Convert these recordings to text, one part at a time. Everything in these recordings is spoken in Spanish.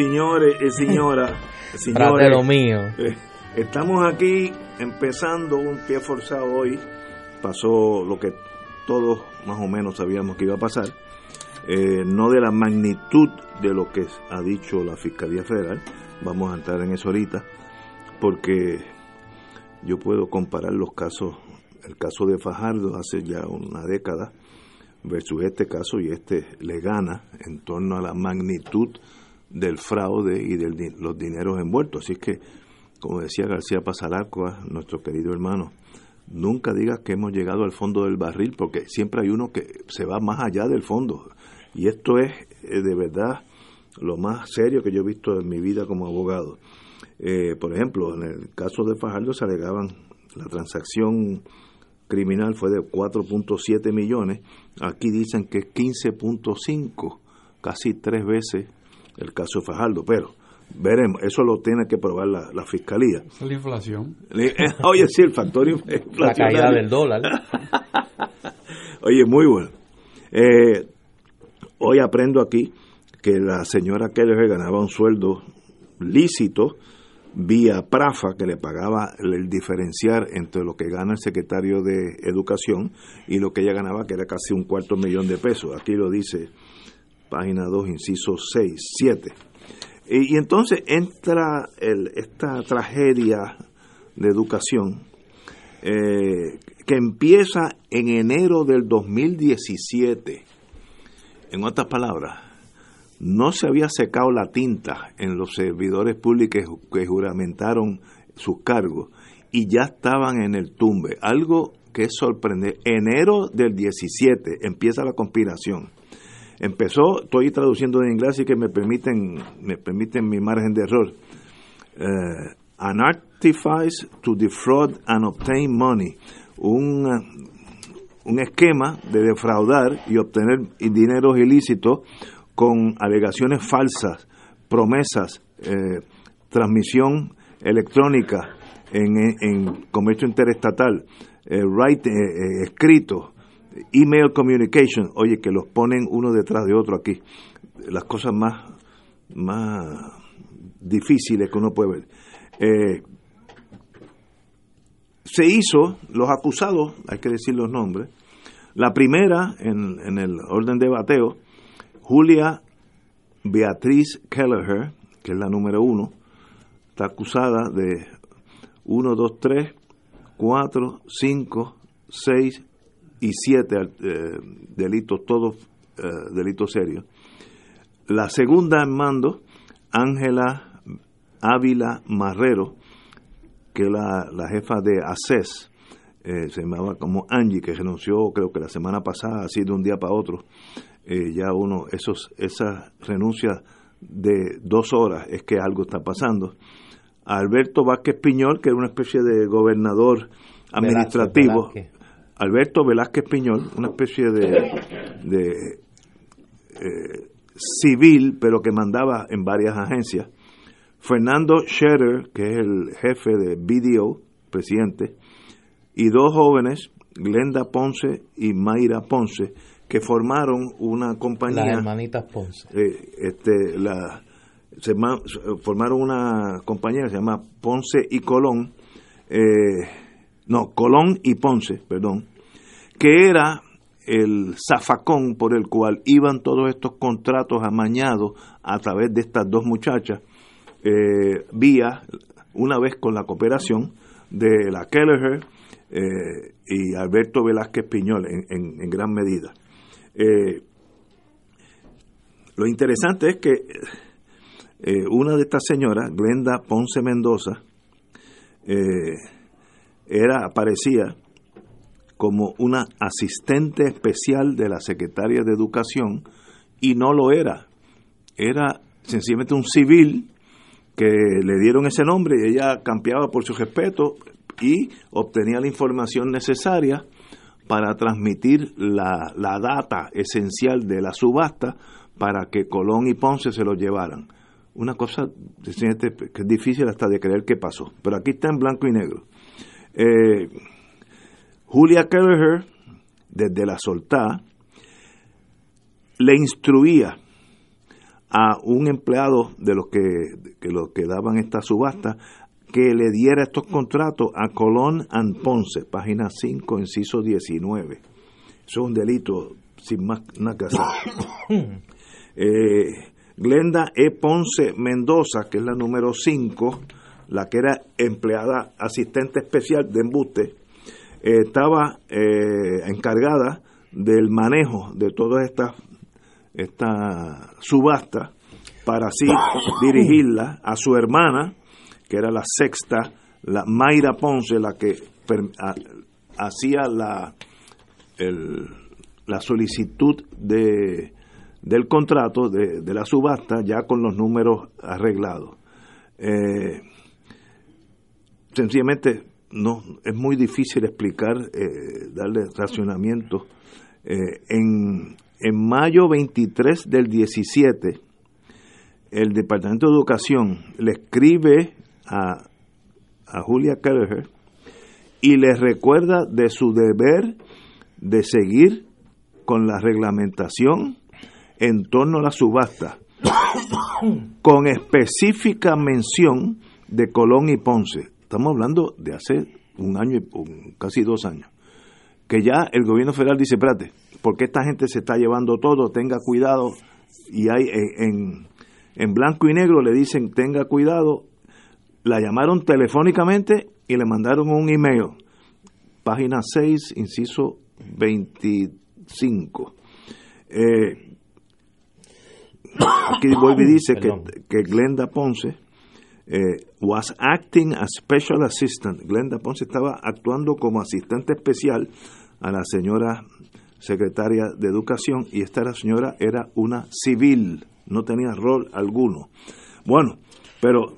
Señores y señoras, señores, lo mío. Eh, estamos aquí empezando un pie forzado hoy. Pasó lo que todos más o menos sabíamos que iba a pasar. Eh, no de la magnitud de lo que ha dicho la Fiscalía Federal. Vamos a entrar en eso ahorita, porque yo puedo comparar los casos, el caso de Fajardo hace ya una década versus este caso y este le gana en torno a la magnitud del fraude y de los dineros envueltos. Así que, como decía García Pasalacua, nuestro querido hermano, nunca digas que hemos llegado al fondo del barril, porque siempre hay uno que se va más allá del fondo. Y esto es eh, de verdad lo más serio que yo he visto en mi vida como abogado. Eh, por ejemplo, en el caso de Fajardo se alegaban la transacción criminal fue de 4.7 millones, aquí dicen que es 15.5, casi tres veces el caso de Fajardo, pero veremos, eso lo tiene que probar la, fiscalía. es la inflación. Oye, sí, el factor inflación. La caída del dólar. oye, muy bueno. Eh, hoy aprendo aquí que la señora Keller ganaba un sueldo lícito vía Prafa, que le pagaba el diferenciar entre lo que gana el secretario de Educación y lo que ella ganaba, que era casi un cuarto millón de pesos. Aquí lo dice página 2, inciso 6, 7. Y, entonces entra esta tragedia de educación eh, que empieza en enero del 2017. En otras palabras, no se había secado la tinta en los servidores públicos que juramentaron sus cargos y ya estaban en el tumbe. Algo que es sorprendente. Enero del 17 empieza la conspiración empezó, estoy traduciendo en inglés y que me permiten, me permiten mi margen de error. Uh, an artifice to defraud and obtain money. Un, un esquema de defraudar y obtener dineros ilícitos con alegaciones falsas, promesas, eh, transmisión electrónica en, en comercio interestatal, eh, eh escrito, email communication, oye, que los ponen uno detrás de otro aquí, las cosas más, más difíciles que uno puede ver. Eh, se hizo, los acusados, hay que decir los nombres, la primera en, en el orden de bateo, Julia Beatriz Kelleher, que es la número uno, está acusada de 1, 2, 3, 4, 5, 6, y siete eh, delitos, todos eh, delitos serios. La segunda en mando, Ángela Ávila Marrero, que es la, jefa de ACES, eh, se llamaba como Angie, que renunció creo que la semana pasada, así de un día para otro. ya uno, esos, esas renuncias de dos horas es que algo está pasando. Alberto Vázquez Piñol, que era una especie de gobernador administrativo, Alberto Velázquez Piñol, una especie de, eh, civil, pero que mandaba en varias agencias. Fernando Scherer, que es el jefe de BDO, presidente, y dos jóvenes, Glenda Ponce y Mayra Ponce, que formaron una compañía. Las hermanitas Ponce. Eh, este, la, se formaron una compañía que se llama Ponce y Colón. Eh, no, Colón y Ponce, perdón, que era el zafacón por el cual iban todos estos contratos amañados a través de estas dos muchachas, eh, vía, una vez con la cooperación de la Kelleher eh, y Alberto Velázquez Piñol en, gran medida. Eh, lo interesante es que una de estas señoras, Glenda Ponce Mendoza, era, aparecía como una asistente especial de la secretaria de Educación y no lo era. Era sencillamente un civil que le dieron ese nombre y ella campeaba por su respeto y obtenía la información necesaria para transmitir la, la data esencial de la subasta para que Colón y Ponce se lo llevaran. Una cosa que es difícil hasta de creer que pasó, pero aquí está en blanco y negro. Eh, Julia Kelleher, desde la soltá, le instruía a un empleado de los que, los que daban esta subasta que le diera estos contratos a Colón and Ponce, página 5, inciso 19. Eso es un delito sin más nada que hacer. Eh, Glenda E. Ponce Mendoza, que es la número 5, la que era empleada asistente especial de embuste, estaba eh, encargada del manejo de todas estas esta subasta para así dirigirla a su hermana, que era la sexta, la Mayra Ponce, la que hacía la, la solicitud de, del contrato de, de, la subasta ya con los números arreglados. Eh, sencillamente no es muy difícil explicar, eh, darle racionamiento. Eh, en, en mayo 23 del 17, el Departamento de Educación le escribe a, a Julia Kelleher y le recuerda de su deber de seguir con la reglamentación en torno a la subasta, con específica mención de Colón y Ponce. Estamos hablando de hace un año y casi dos años. Que ya el gobierno federal dice, espérate, porque esta gente se está llevando todo, tenga cuidado. Y hay en, en blanco y negro le dicen, tenga cuidado. La llamaron telefónicamente y le mandaron un email. Página 6, inciso 25. Eh, aquí Volvi dice que, que Glenda Ponce eh, was acting as special assistant. Glenda Ponce estaba actuando como asistente especial a la señora secretaria de Educación y esta señora era una civil, no tenía rol alguno. Bueno, pero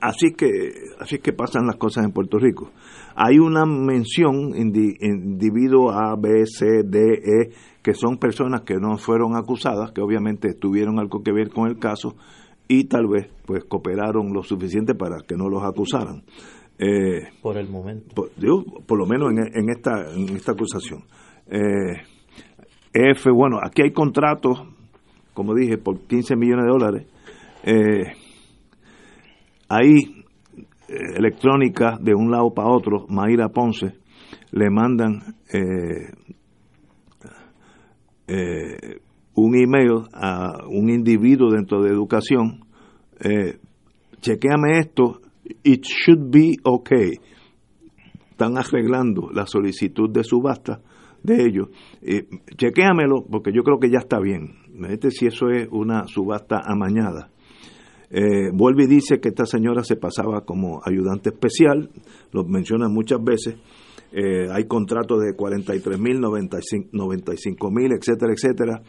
así que así que pasan las cosas en Puerto Rico. Hay una mención individuo A, B, C, D, E, que son personas que no fueron acusadas, que obviamente tuvieron algo que ver con el caso, y tal vez pues cooperaron lo suficiente para que no los acusaran. Eh, por el momento. Por, por lo menos en, esta, en esta acusación. Eh, F, bueno, aquí hay contratos, como dije, por 15 millones de dólares. Eh, ahí, eh, electrónica de un lado para otro, Mayra Ponce, le mandan eh, un email a un individuo dentro de educación, eh, chequeame esto, it should be okay. Están arreglando la solicitud de subasta de ellos. Eh, chequéamelo porque yo creo que ya está bien. Imagínate si eso es una subasta amañada. Eh, vuelve y dice que esta señora se pasaba como ayudante especial, lo menciona muchas veces, eh, hay contratos de 43 mil, 95 mil, etcétera, etcétera.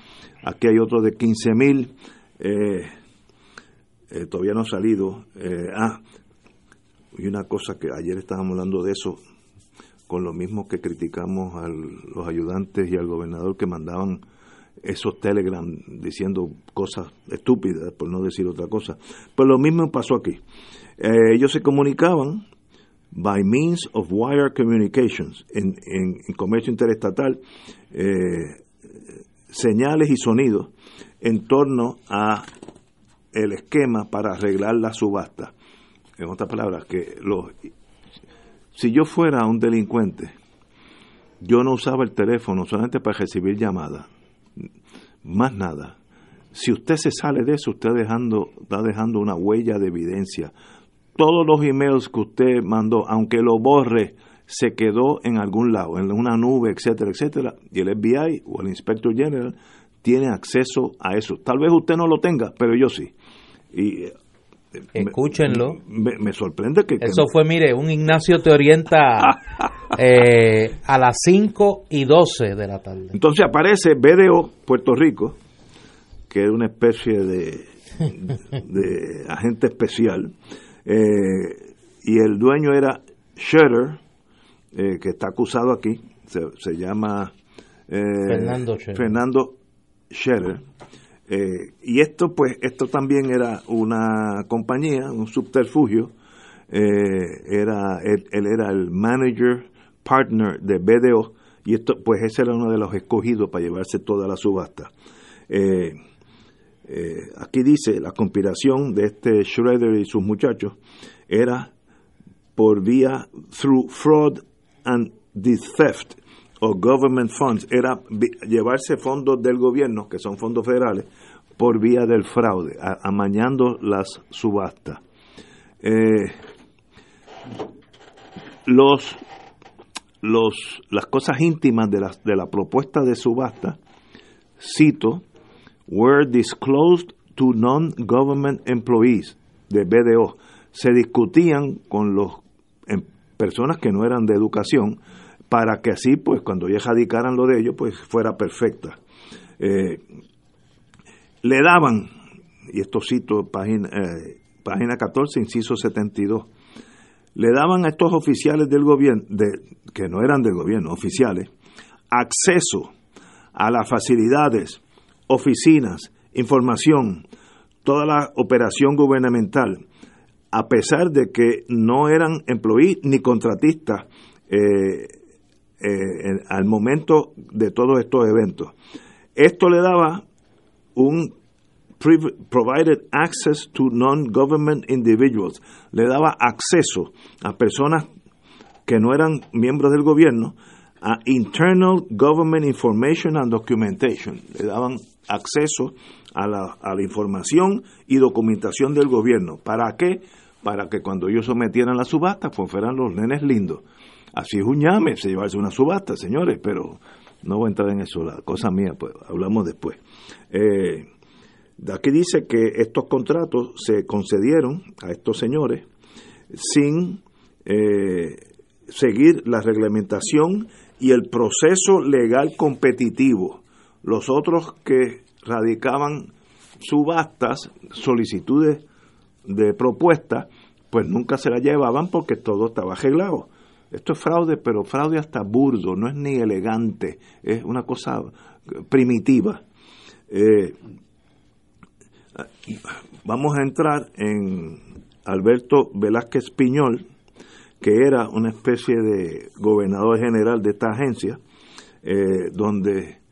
Aquí hay otro de 15 mil. Eh, eh, todavía no ha salido. ah, y una cosa que ayer estábamos hablando de eso, con lo mismo que criticamos a los ayudantes y al gobernador que mandaban esos telegram diciendo cosas estúpidas, por no decir otra cosa. Pues lo mismo pasó aquí. ellos se comunicaban by means of wire communications en, en, comercio interestatal eh, señales y sonidos en torno a el esquema para arreglar la subasta. En otras palabras, que los, si yo fuera un delincuente, yo no usaba el teléfono solamente para recibir llamadas, más nada. Si usted se sale de eso, usted dejando, está dejando una huella de evidencia todos los emails que usted mandó, aunque lo borre, se quedó en algún lado, en una nube, etcétera, etcétera, y el FBI o el Inspector General tiene acceso a eso. Tal vez usted no lo tenga, pero yo sí. Y eh, Escúchenlo. Me, sorprende que... Eso fue, mire, un Ignacio te orienta eh, a las 5 y 12 de la tarde. Entonces aparece BDO Puerto Rico, que es una especie de, de agente especial, eh, y el dueño era Scherer, eh, que está acusado aquí, se, llama eh, Fernando Scherer. Fernando Scherer. y esto, pues, esto también era una compañía, un subterfugio. era él, era el manager partner de BDO y esto, pues, ese era uno de los escogidos para llevarse toda la subasta. Eh, eh, aquí dice, la conspiración de este Schroeder y sus muchachos era por vía through fraud and the theft of government funds, era llevarse fondos del gobierno, que son fondos federales, por vía del fraude, amañando las subastas. Eh, los, los, las cosas íntimas de la, de la propuesta de subasta, cito, were disclosed to non-government employees de BDO. Se discutían con los em, personas que no eran de educación para que así, pues, cuando ya radicaran lo de ellos, pues fuera perfecta. Eh, le daban, y esto cito página, eh, página 14, inciso 72, le daban a estos oficiales del gobierno, de, que no eran del gobierno, oficiales, acceso a las facilidades oficinas, información, toda la operación gubernamental, a pesar de que no eran employees ni contratistas eh, eh, al momento de todos estos eventos. Esto le daba un provided access to non-government individuals, le daba acceso a personas que no eran miembros del gobierno a internal government information and documentation, le daban acceso a la, a la información y documentación del gobierno. ¿Para qué? Para que cuando ellos sometieran la subasta, pues fueran los nenes lindos. Así es un llame, se llevarse una subasta, señores, pero no voy a entrar en eso, la cosa mía, pues hablamos después. Eh, aquí dice que estos contratos se concedieron a estos señores sin eh, seguir la reglamentación y el proceso legal competitivo los otros que radicaban subastas, solicitudes de propuestas, pues nunca se la llevaban porque todo estaba arreglado. Esto es fraude, pero fraude hasta burdo, no es ni elegante, es una cosa primitiva. Eh, vamos a entrar en Alberto Velázquez Piñol, que era una especie de gobernador general de esta agencia, eh, donde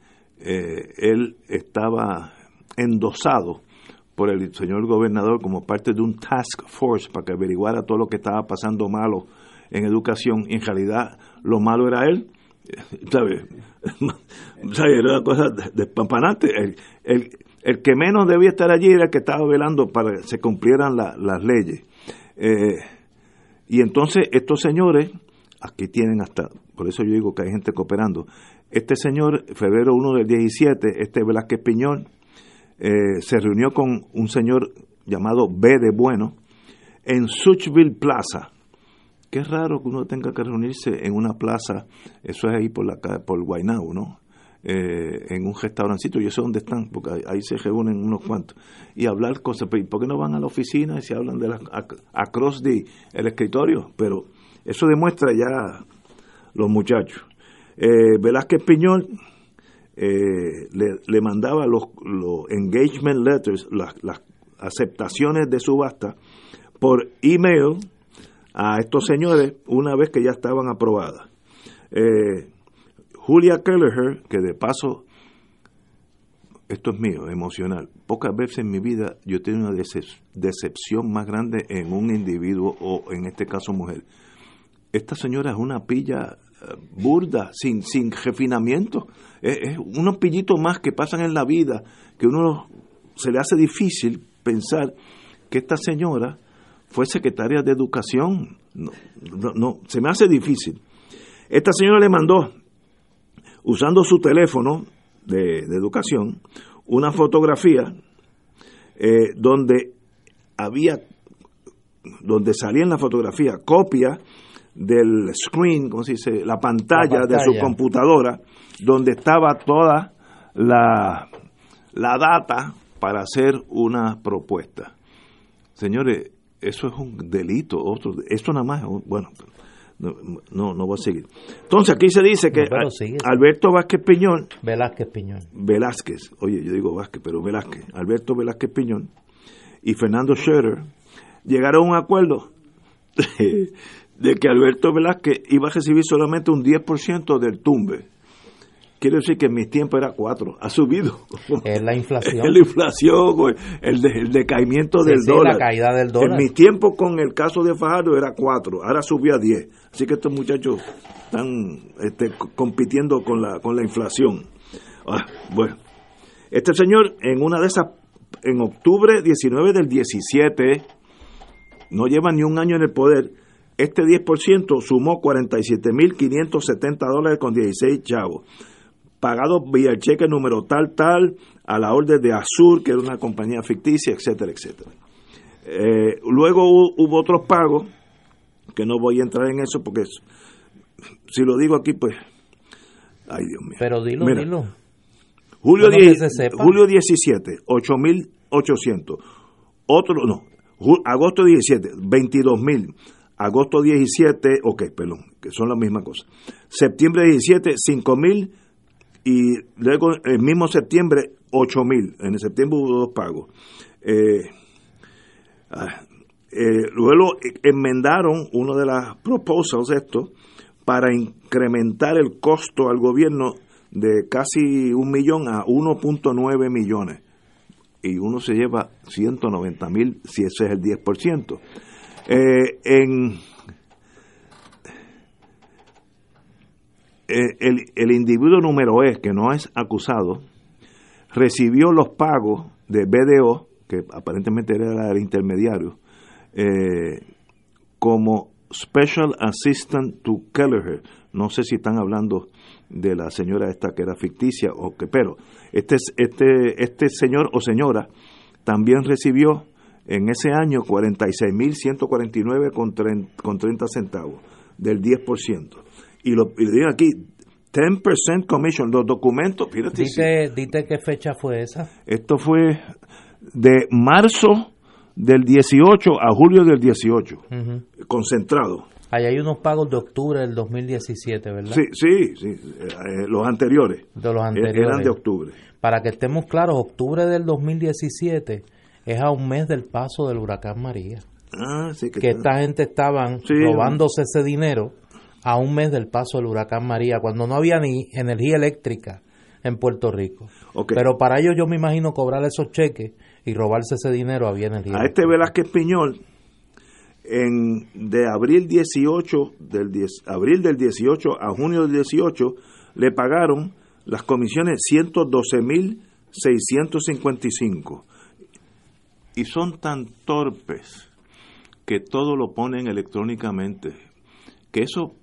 eh, él estaba endosado por el señor gobernador como parte de un task force para que averiguara todo lo que estaba pasando malo en educación y en realidad lo malo era él ¿sabes? era una cosa despampanante el, el, el, que menos debía estar allí era el que estaba velando para que se cumplieran las leyes eh, y entonces estos señores aquí tienen hasta por eso yo digo que hay gente cooperando este señor, febrero 1 del 17, este Velázquez Piñón, eh, se reunió con un señor llamado B de Bueno en Suchville Plaza. Qué raro que uno tenga que reunirse en una plaza, eso es ahí por la por Guaynabo, ¿no? eh, en un restaurancito, yo sé dónde están, porque ahí, se reúnen unos cuantos, y hablar cosas, ¿por qué no van a la oficina y se hablan de la, across the, el escritorio? Pero eso demuestra ya los muchachos. Eh, Velázquez Piñol eh, le, mandaba los, engagement letters, las, aceptaciones de subasta, por email a estos señores una vez que ya estaban aprobadas. Eh, Julia Kelleher, que de paso, esto es mío, emocional, pocas veces en mi vida yo he tenido una decepción más grande en un individuo o en este caso mujer. Esta señora es una pilla burda, sin, sin refinamiento. Es, unos pillitos más que pasan en la vida que uno se le hace difícil pensar que esta señora fue secretaria de educación. No, no, se me hace difícil. Esta señora le mandó usando su teléfono de, educación, una fotografía eh, donde había, donde salía en la fotografía copia del screen, ¿cómo se dice? La pantalla, de su computadora, donde estaba toda la, la data para hacer una propuesta. Señores, eso es un delito, otro, esto nada más, bueno, no, no, voy a seguir. Entonces aquí se dice que Alberto Vázquez Piñón. Velázquez Piñón. Velázquez, oye, yo digo Vázquez, pero Velázquez. Alberto Velázquez Piñón y Fernando Scherer llegaron a un acuerdo de, que Alberto Velázquez iba a recibir solamente un 10% del tumbe. Quiere decir que en mis tiempos era 4, ha subido. Es la inflación. Es la inflación, el, decaimiento del dólar. la caída del dólar. En mis tiempos con el caso de Fajardo era 4, ahora subió a 10. Así que estos muchachos están este, compitiendo con la, con la inflación. Ah, bueno, este señor en una de esas, en octubre 19 del 17, no lleva ni un año en el poder, este 10% sumó 47.570 dólares con 16 chavos pagado vía el cheque número tal, tal, a la orden de Azur, que era una compañía ficticia, etcétera, etcétera. Eh, luego hubo, otros pagos, que no voy a entrar en eso porque si lo digo aquí, pues, ay Dios mío. Pero dilo, dilo. Julio, 10, julio 17, 8.800. Otro, no, agosto 17, 22.000. Agosto 17, ok, perdón, que son la misma cosa. Septiembre 17, 5.000 y luego el mismo septiembre 8 mil. En el septiembre hubo dos pagos. Eh, ah, eh, luego enmendaron uno de las proposals esto para incrementar el costo al gobierno de casi un millón a 1.9 millones. Y uno se lleva 190 mil si ese es el 10%. Eh, en Eh, el, el, individuo número E, que no es acusado, recibió los pagos de BDO, que aparentemente era el intermediario, eh, como Special Assistant to Kelleher. No sé si están hablando de la señora esta que era ficticia o que, pero este, este, este señor o señora también recibió en ese año 46.149 con, con 30 centavos del 10% y lo y digo aquí 10% commission, los documentos, fíjate. Dite, dite qué fecha fue esa. Esto fue de marzo del 18 a julio del 18, concentrado. Ahí hay unos pagos de octubre del 2017, ¿verdad? Sí, sí, sí eh, los anteriores. De los anteriores. Eran de octubre. Para que estemos claros, octubre del 2017 es a un mes del paso del huracán María. Ah, sí que, esta gente estaban robándose ese dinero a un mes del paso del huracán María, cuando no había ni energía eléctrica en Puerto Rico. Pero para ellos yo me imagino cobrar esos cheques y robarse ese dinero había energía. A este Velázquez Piñol, en, de abril 18, del 10, abril del 18 a junio del 18, le pagaron las comisiones 112.655. Y son tan torpes que todo lo ponen electrónicamente que eso,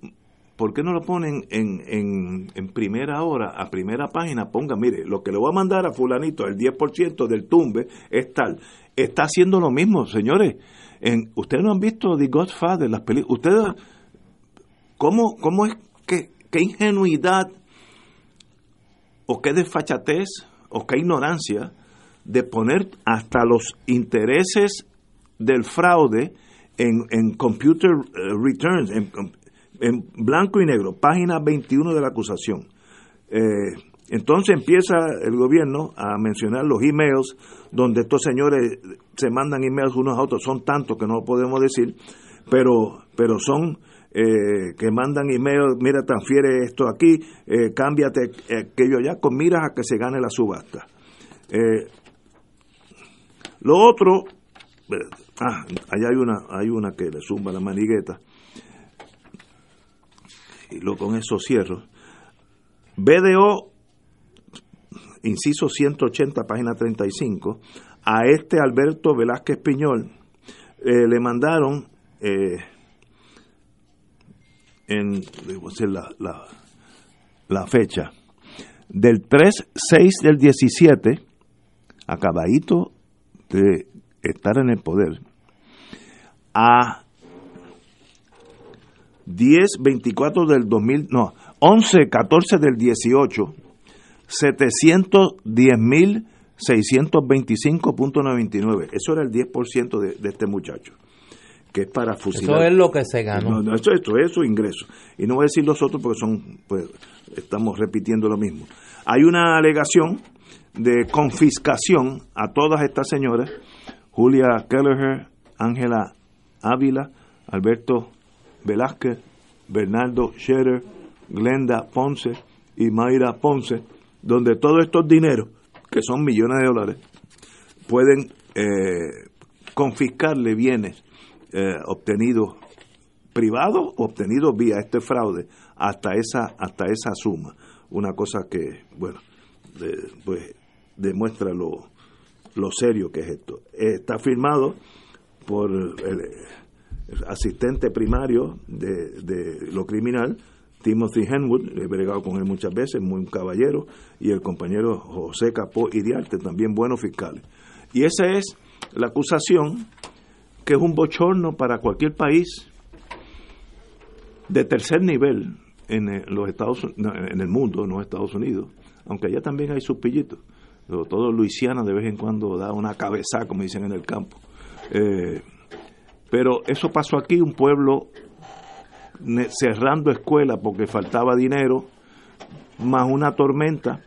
¿por qué no lo ponen en, en, en, primera hora, a primera página? Ponga, mire, lo que le voy a mandar a fulanito, el 10% del tumbe, es tal. Está haciendo lo mismo, señores. En, ustedes no han visto The Godfather, las películas. Ustedes, ¿cómo, cómo es que, qué ingenuidad o qué desfachatez o qué ignorancia de poner hasta los intereses del fraude en, en computer eh, returns, en, en, blanco y negro, página 21 de la acusación. Eh, entonces empieza el gobierno a mencionar los emails donde estos señores se mandan emails unos a otros, son tantos que no podemos decir, pero, pero son eh, que mandan emails, mira, transfiere esto aquí, eh, cámbiate aquello allá, con miras a que se gane la subasta. Eh, lo otro, ah, allá hay una, hay una que le zumba la manigueta, y lo con eso cierro. BDO inciso 180, página 35, a este Alberto Velázquez Piñol eh, le mandaron eh, en la, la, la, fecha del 3-6 del 17, acabadito de estar en el poder, a 10-24 del 2000, no, 11-14 del 18, 710.625.99. Eso era el 10% de, de este muchacho que es para fusilar. Eso es lo que se ganó. No, eso, esto es su ingreso. Y no voy a decir los otros porque son, pues, estamos repitiendo lo mismo. Hay una alegación de confiscación a todas estas señoras, Julia Kelleher, Ángela Ávila, Alberto Velázquez, Bernardo Scherer, Glenda Ponce y Mayra Ponce, donde todos estos dineros, que son millones de dólares, pueden eh, confiscarle bienes eh, obtenidos privados obtenidos vía este fraude hasta esa hasta esa suma. Una cosa que bueno pues demuestra lo, lo serio que es esto está firmado por el, asistente primario de, de lo criminal Timothy Henwood, he bregado con él muchas veces, muy un caballero, y el compañero José Capó Iriarte, también buenos fiscales. Y esa es la acusación que es un bochorno para cualquier país de tercer nivel en los Estados en el mundo, no Estados Unidos, aunque allá también hay sus pillitos. Todo Luisiana de vez en cuando da una cabeza, como dicen en el campo. Eh, pero eso pasó aquí, un pueblo cerrando escuelas porque faltaba dinero, más una tormenta,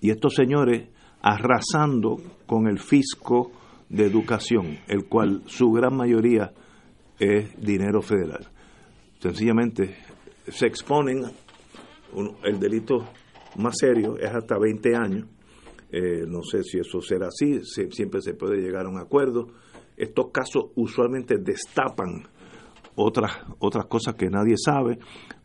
y estos señores arrasando con el fisco de educación, el cual su gran mayoría es dinero federal. Sencillamente se exponen, el delito más serio es hasta 20 años, eh, no sé si eso será así, siempre se puede llegar a un acuerdo. Estos casos usualmente destapan otras, otras cosas que nadie sabe.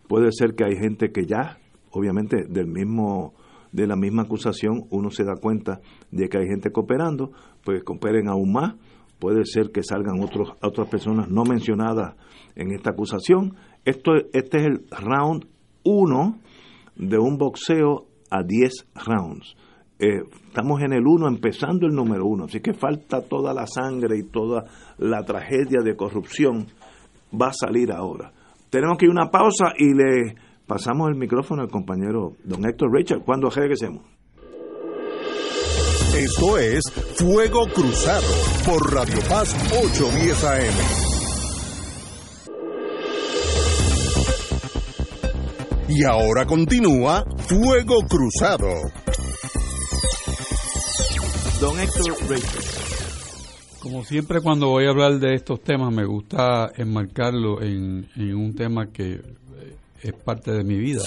Puede ser que hay gente que ya, obviamente, del mismo de la misma acusación, uno se da cuenta de que hay gente cooperando, pues cooperen aún más. Puede ser que salgan otros, otras personas no mencionadas en esta acusación. Esto, este es el round 1 de un boxeo a 10 rounds. Eh, estamos en el 1, empezando el número 1, así que falta toda la sangre y toda la tragedia de corrupción va a salir ahora. Tenemos que ir a una pausa y le pasamos el micrófono al compañero don Héctor Richard cuando regresemos. Esto es Fuego Cruzado por Radio Paz 810 AM. Y ahora continúa Fuego Cruzado. Don Héctor Richard. Como siempre cuando voy a hablar de estos temas me gusta enmarcarlo en, un tema que eh, es parte de mi vida.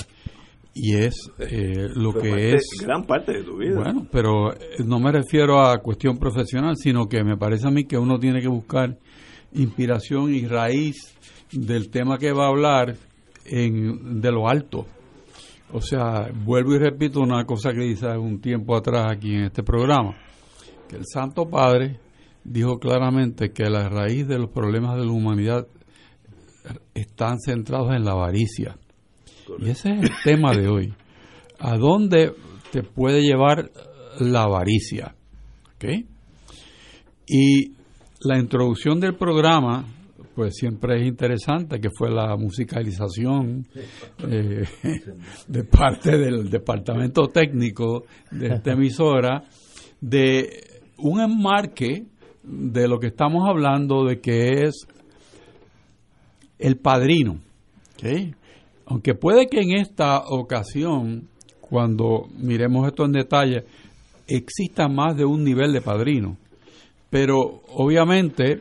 Y es eh, lo que es gran parte de tu vida. Bueno pero eh, no me refiero a cuestión profesional sino que me parece a mí que uno tiene que buscar inspiración y raíz del tema que va a hablar en, de lo alto. O sea vuelvo y repito una cosa que dice un tiempo atrás aquí en este programa que el Santo Padre dijo claramente que la raíz de los problemas de la humanidad están centrados en la avaricia. Y ese es el tema de hoy. ¿A dónde te puede llevar la avaricia? Y la introducción del programa, pues siempre es interesante, que fue la musicalización eh, de parte del departamento técnico de esta emisora, de un enmarque de lo que estamos hablando, de que es el padrino. Aunque puede que en esta ocasión, cuando miremos esto en detalle, exista más de un nivel de padrino. Pero obviamente,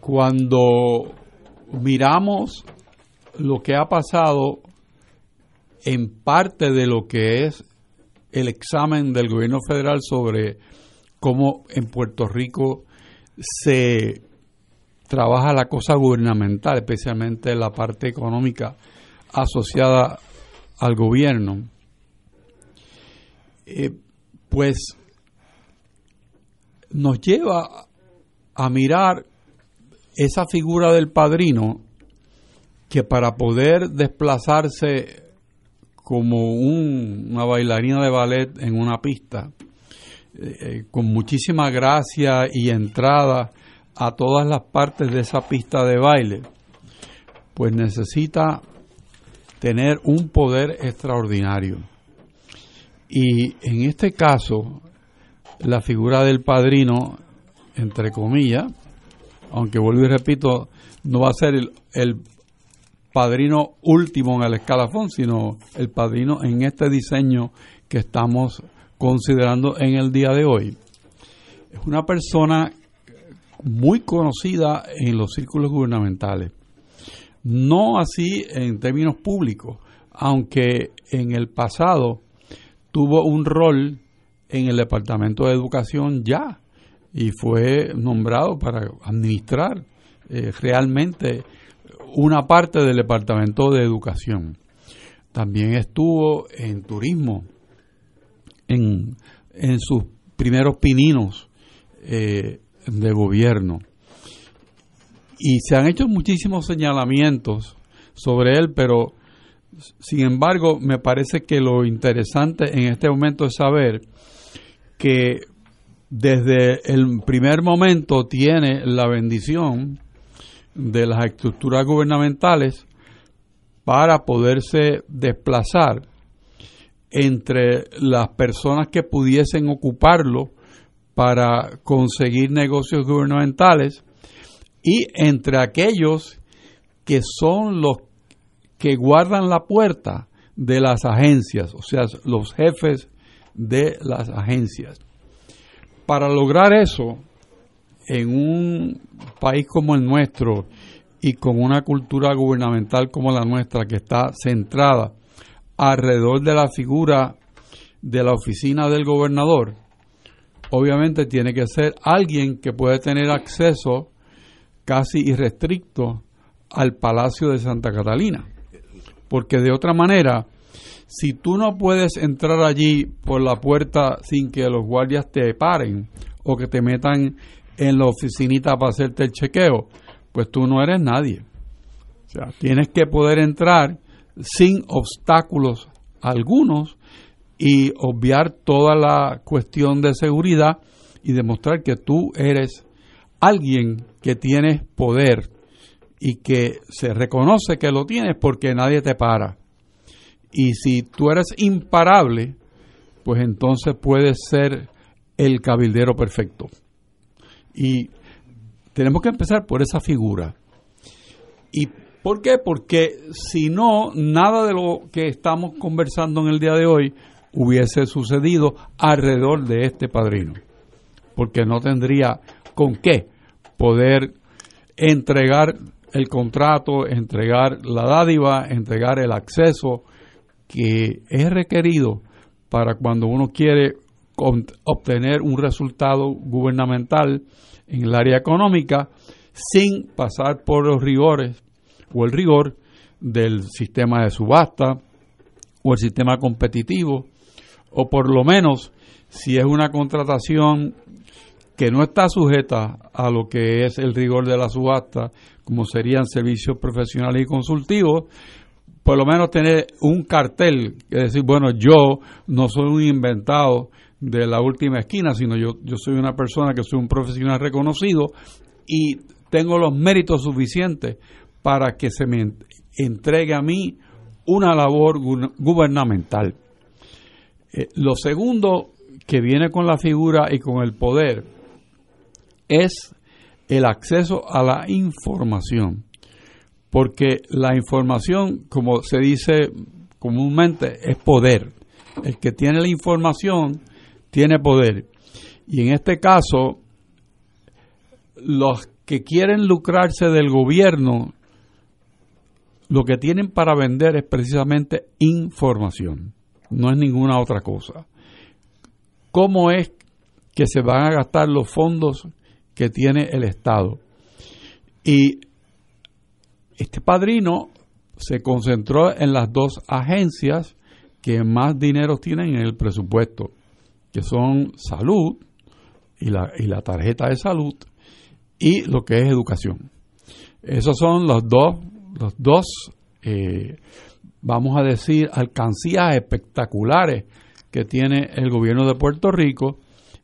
cuando miramos lo que ha pasado en parte de lo que es el examen del gobierno federal sobre cómo en Puerto Rico se trabaja la cosa gubernamental, especialmente la parte económica asociada al gobierno, eh, pues nos lleva a mirar esa figura del padrino que para poder desplazarse como una bailarina de ballet en una pista, eh, eh, con muchísima gracia y entrada a todas las partes de esa pista de baile, pues necesita tener un poder extraordinario. Y en este caso, la figura del padrino, entre comillas, aunque vuelvo y repito, no va a ser el, el padrino último en el escalafón, sino el padrino en este diseño que estamos considerando en el día de hoy. Es una persona muy conocida en los círculos gubernamentales. No así en términos públicos, aunque en el pasado tuvo un rol en el Departamento de Educación ya y fue nombrado para administrar eh, realmente una parte del Departamento de Educación. También estuvo en turismo, en, en sus primeros pininos eh, de gobierno. Y se han hecho muchísimos señalamientos sobre él, pero sin embargo me parece que lo interesante en este momento es saber que desde el primer momento tiene la bendición de las estructuras gubernamentales para poderse desplazar entre las personas que pudiesen ocuparlo para conseguir negocios gubernamentales y entre aquellos que son los que guardan la puerta de las agencias, o sea, los jefes de las agencias. Para lograr eso, en un país como el nuestro y con una cultura gubernamental como la nuestra que está centrada alrededor de la figura de la oficina del gobernador, obviamente tiene que ser alguien que puede tener acceso casi irrestricto al Palacio de Santa Catalina. Porque de otra manera, si tú no puedes entrar allí por la puerta sin que los guardias te paren o que te metan en la oficinita para hacerte el chequeo, pues tú no eres nadie. O sea, tienes que poder entrar sin obstáculos algunos y obviar toda la cuestión de seguridad y demostrar que tú eres alguien que tienes poder y que se reconoce que lo tienes porque nadie te para. Y si tú eres imparable, pues entonces puedes ser el cabildero perfecto. Y tenemos que empezar por esa figura. ¿Y por qué? Porque si no, nada de lo que estamos conversando en el día de hoy hubiese sucedido alrededor de este padrino, porque no tendría con qué poder entregar el contrato, entregar la dádiva, entregar el acceso que es requerido para cuando uno quiere obtener un resultado gubernamental en el área económica sin pasar por los rigores o el rigor del sistema de subasta o el sistema competitivo o por lo menos si es una contratación que no está sujeta a lo que es el rigor de la subasta, como serían servicios profesionales y consultivos, por lo menos tener un cartel que decir, bueno, yo no soy un inventado de la última esquina, sino yo, yo soy una persona que soy un profesional reconocido y tengo los méritos suficientes para que se me entregue a mí una labor gubernamental. Eh, lo segundo que viene con la figura y con el poder es el acceso a la información. Porque la información, como se dice comúnmente, es poder. El que tiene la información tiene poder. Y en este caso, los que quieren lucrarse del gobierno, lo que tienen para vender es precisamente información, no es ninguna otra cosa. ¿Cómo es que se van a gastar los fondos que tiene el Estado? Y este padrino se concentró en las dos agencias que más dinero tienen en el presupuesto, que son salud y la, y la tarjeta de salud y lo que es educación. Esos son los dos, los dos eh, vamos a decir, alcancías espectaculares que tiene el gobierno de Puerto Rico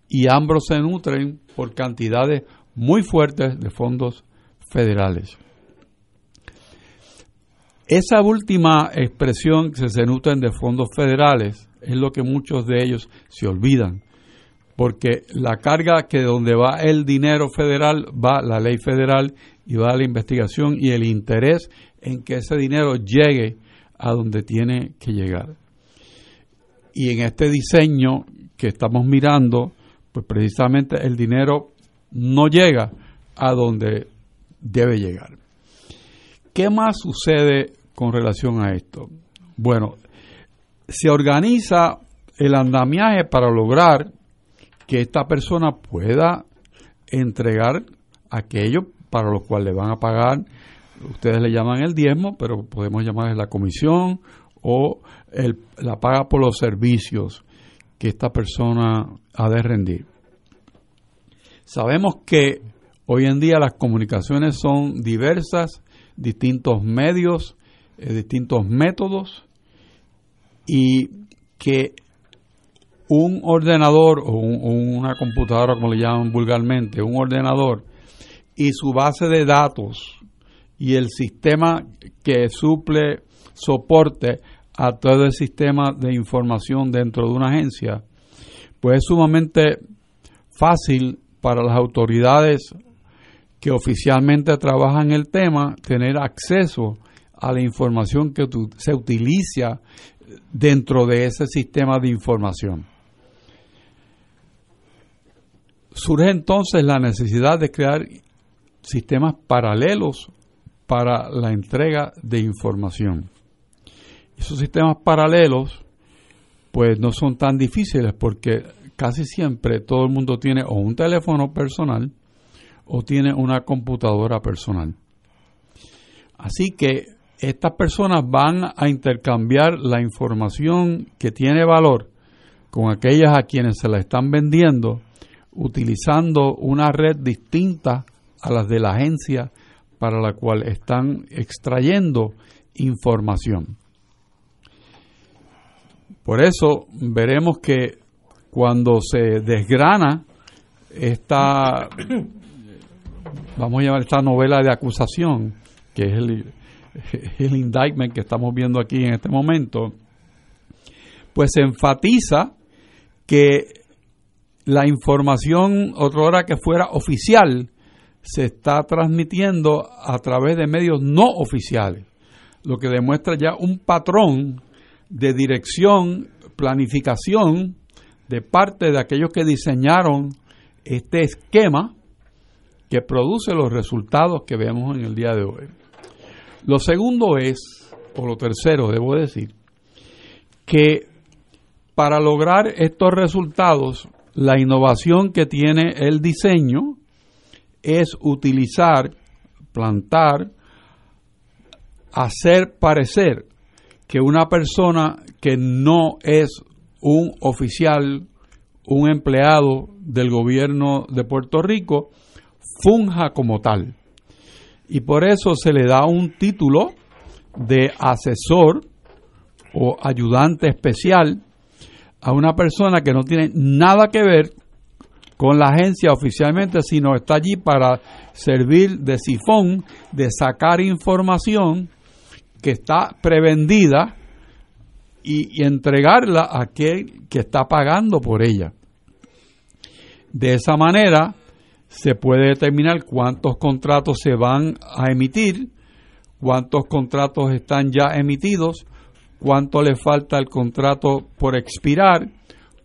y ambos se nutren por cantidades muy fuertes de fondos federales. Esa última expresión que se nutren de fondos federales es lo que muchos de ellos se olvidan, porque la carga que donde va el dinero federal va la ley federal y va la investigación y el interés en que ese dinero llegue a donde tiene que llegar. Y en este diseño que estamos mirando, pues precisamente el dinero no llega a donde debe llegar. ¿Qué más sucede con relación a esto? Bueno, se organiza el andamiaje para lograr que esta persona pueda entregar aquello para lo cual le van a pagar, ustedes le llaman el diezmo, pero podemos llamarle la comisión o la paga por los servicios que esta persona ha de rendir. Sabemos que hoy en día las comunicaciones son diversas, distintos medios, eh, distintos métodos y que un ordenador o una computadora, como le llaman vulgarmente, un ordenador y su base de datos y el sistema que suple soporte a todo el sistema de información dentro de una agencia, pues es sumamente fácil para las autoridades que oficialmente trabajan el tema tener acceso a la información que se utiliza dentro de ese sistema de información. Surge entonces la necesidad de crear sistemas paralelos para la entrega de información. Esos sistemas paralelos pues no son tan difíciles porque casi siempre todo el mundo tiene o un teléfono personal o tiene una computadora personal. Así que estas personas van a intercambiar la información que tiene valor con aquellas a quienes se la están vendiendo utilizando una red distinta a las de la agencia para la cual están extrayendo información. Por eso veremos que cuando se desgrana esta, vamos a llamar esta novela de acusación, que es el, el indictment que estamos viendo aquí en este momento, pues se enfatiza que la información, otra hora que fuera oficial, se está transmitiendo a través de medios no oficiales, lo que demuestra ya un patrón de dirección, planificación de parte de aquellos que diseñaron este esquema que produce los resultados que vemos en el día de hoy. Lo segundo es, o lo tercero debo decir, que para lograr estos resultados, la innovación que tiene el diseño es utilizar, plantar, hacer parecer que una persona que no es un oficial, un empleado del gobierno de Puerto Rico, funja como tal. Y por eso se le da un título de asesor o ayudante especial a una persona que no tiene nada que ver con la agencia oficialmente, sino está allí para servir de sifón, de sacar información que está prevendida y, entregarla a aquel que está pagando por ella. De esa manera se puede determinar cuántos contratos se van a emitir, cuántos contratos están ya emitidos, cuánto le falta el contrato por expirar,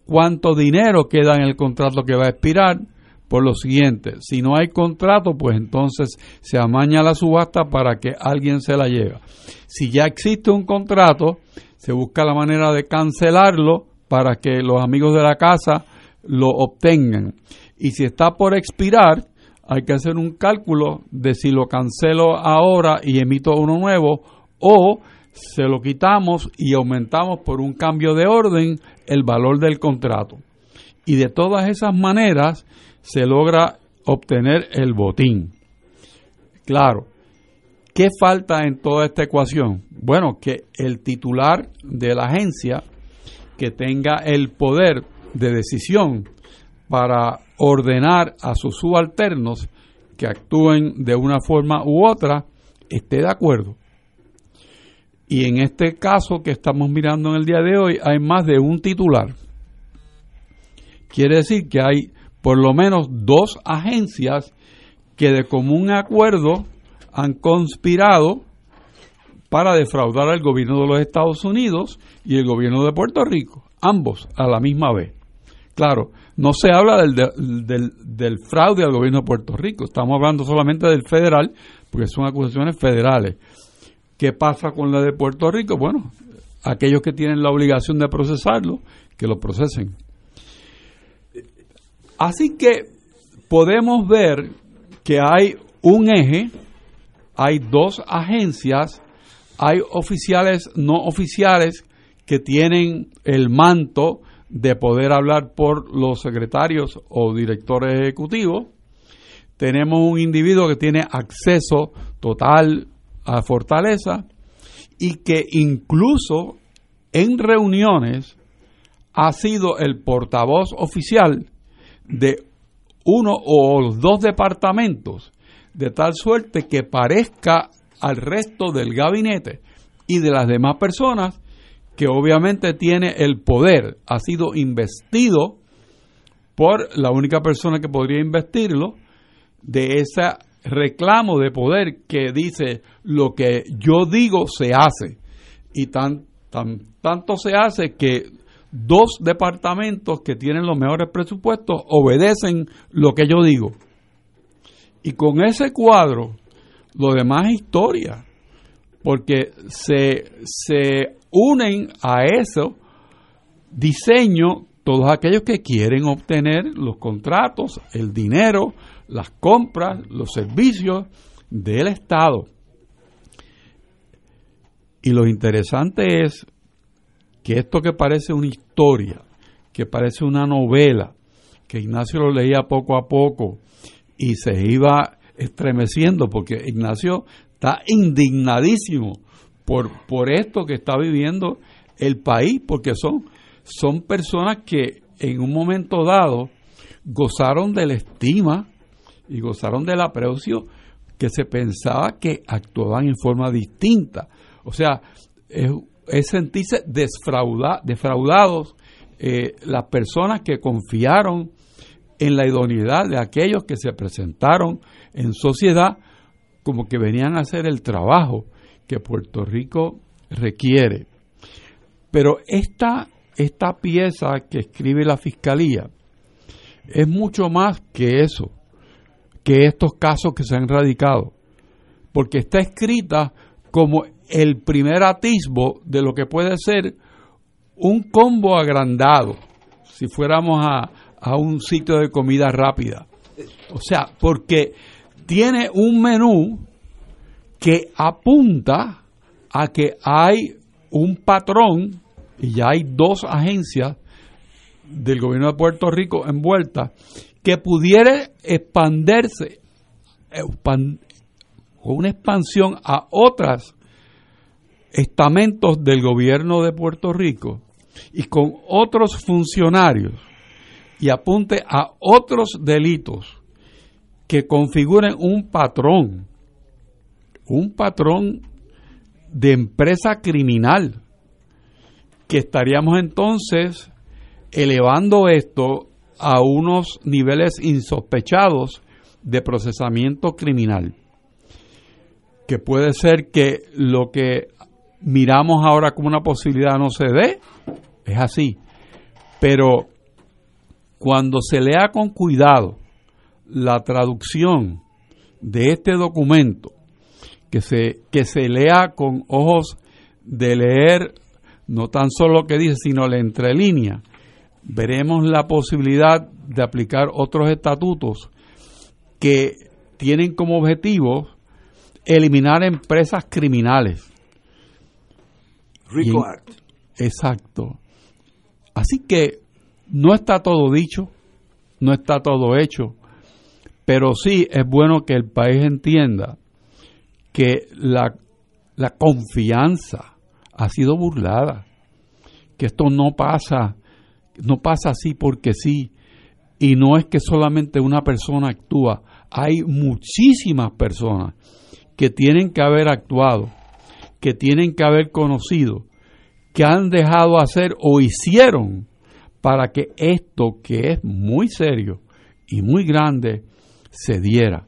cuánto dinero queda en el contrato que va a expirar. Por lo siguiente, si no hay contrato, pues entonces se amaña la subasta para que alguien se la lleve. Si ya existe un contrato, se busca la manera de cancelarlo para que los amigos de la casa lo obtengan. Y si está por expirar, hay que hacer un cálculo de si lo cancelo ahora y emito uno nuevo o se lo quitamos y aumentamos por un cambio de orden el valor del contrato. Y de todas esas maneras se logra obtener el botín. Claro, ¿qué falta en toda esta ecuación? Bueno, que el titular de la agencia que tenga el poder de decisión para ordenar a sus subalternos que actúen de una forma u otra, esté de acuerdo. Y en este caso que estamos mirando en el día de hoy, hay más de un titular. Quiere decir que hay por lo menos dos agencias que de común acuerdo han conspirado para defraudar al gobierno de los Estados Unidos y el gobierno de Puerto Rico, ambos a la misma vez. Claro, no se habla del, del, del, fraude al gobierno de Puerto Rico, estamos hablando solamente del federal, porque son acusaciones federales. ¿Qué pasa con la de Puerto Rico? Bueno, aquellos que tienen la obligación de procesarlo, que lo procesen. Así que podemos ver que hay un eje, hay dos agencias, hay oficiales no oficiales que tienen el manto de poder hablar por los secretarios o directores ejecutivos. Tenemos un individuo que tiene acceso total a Fortaleza y que incluso en reuniones ha sido el portavoz oficial de uno o dos departamentos, de tal suerte que parezca al resto del gabinete y de las demás personas que obviamente tiene el poder, ha sido investido por la única persona que podría investirlo de esa reclamo de poder que dice lo que yo digo se hace. Y tan, tan, tanto se hace que dos departamentos que tienen los mejores presupuestos obedecen lo que yo digo. Y con ese cuadro, lo demás es historia, porque se, se unen a eso diseño todos aquellos que quieren obtener los contratos, el dinero, las compras, los servicios del Estado. Y lo interesante es que esto que parece una historia, que parece una novela, que Ignacio lo leía poco a poco y se iba estremeciendo porque Ignacio está indignadísimo por, por esto que está viviendo el país, porque son, son personas que en un momento dado gozaron de la estima y gozaron del aprecio que se pensaba que actuaban en forma distinta. O sea, es, sentirse defraudados eh, las personas que confiaron en la idoneidad de aquellos que se presentaron en sociedad como que venían a hacer el trabajo que Puerto Rico requiere. Pero esta, esta pieza que escribe la Fiscalía es mucho más que eso que estos casos que se han radicado, porque está escrita como el primer atisbo de lo que puede ser un combo agrandado, si fuéramos a, a un sitio de comida rápida. O sea, porque tiene un menú que apunta a que hay un patrón, y ya hay dos agencias del gobierno de Puerto Rico envueltas, que pudiera expandirse con una expansión a otros estamentos del gobierno de Puerto Rico y con otros funcionarios y apunte a otros delitos que configuren un patrón, un patrón de empresa criminal, que estaríamos entonces elevando esto a unos niveles insospechados de procesamiento criminal. Que puede ser que lo que miramos ahora como una posibilidad no se dé, es así. Pero cuando se lea con cuidado la traducción de este documento, que se, que se lea con ojos de leer no tan solo lo que dice, sino la entrelínea, veremos la posibilidad de aplicar otros estatutos que tienen como objetivo eliminar empresas criminales. Rico Act. Exacto. Así que no está todo dicho, no está todo hecho, pero sí es bueno que el país entienda que la, la confianza ha sido burlada, que esto no pasa, no pasa así porque sí, y no es que solamente una persona actúa, hay muchísimas personas que tienen que haber actuado, que tienen que haber conocido, que han dejado hacer o hicieron para que esto que es muy serio y muy grande se diera.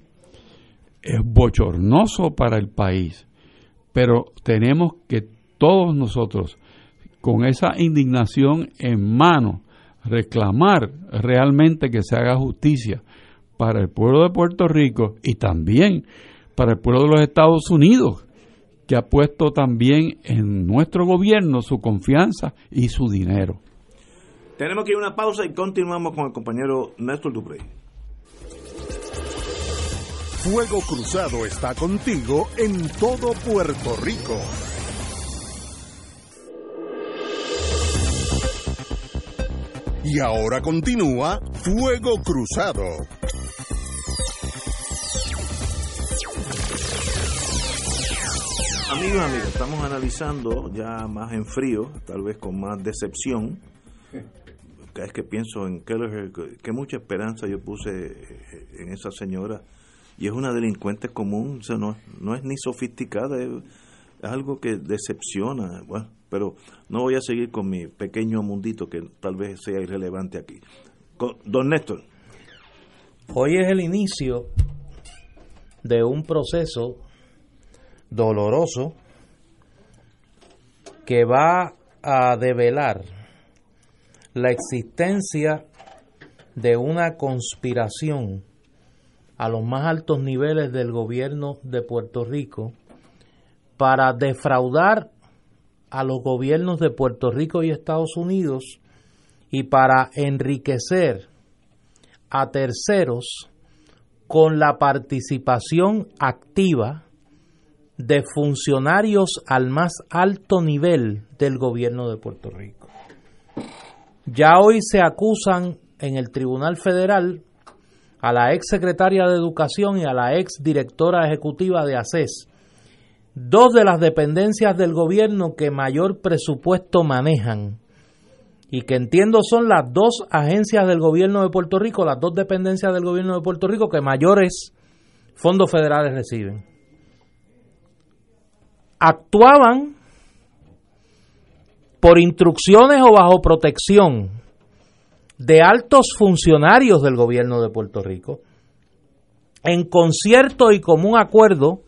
Es bochornoso para el país, pero tenemos que todos nosotros, con esa indignación en mano, reclamar realmente que se haga justicia para el pueblo de Puerto Rico y también para el pueblo de los Estados Unidos, que ha puesto también en nuestro gobierno su confianza y su dinero. Tenemos que ir a una pausa y continuamos con el compañero Néstor Duprey. Fuego Cruzado está contigo en todo Puerto Rico. Y ahora continúa Fuego Cruzado. Amigos, amigos, estamos analizando ya más en frío, tal vez con más decepción. Cada vez que pienso en Keller, que mucha esperanza yo puse en esa señora. Y es una delincuente común, o no, no es ni sofisticada, es, algo que decepciona. Bueno, pero no voy a seguir con mi pequeño mundito que tal vez sea irrelevante aquí. don Néstor. Hoy es el inicio de un proceso doloroso que va a develar la existencia de una conspiración a los más altos niveles del gobierno de Puerto Rico para defraudar a los gobiernos de Puerto Rico y Estados Unidos y para enriquecer a terceros con la participación activa de funcionarios al más alto nivel del gobierno de Puerto Rico. Ya hoy se acusan en el Tribunal Federal a la ex secretaria de Educación y a la ex directora ejecutiva de ACES dos de las dependencias del gobierno que mayor presupuesto manejan y que entiendo son las dos agencias del gobierno de Puerto Rico, las dos dependencias del gobierno de Puerto Rico que mayores fondos federales reciben. Actuaban por instrucciones o bajo protección de altos funcionarios del gobierno de Puerto Rico, en concierto y común acuerdo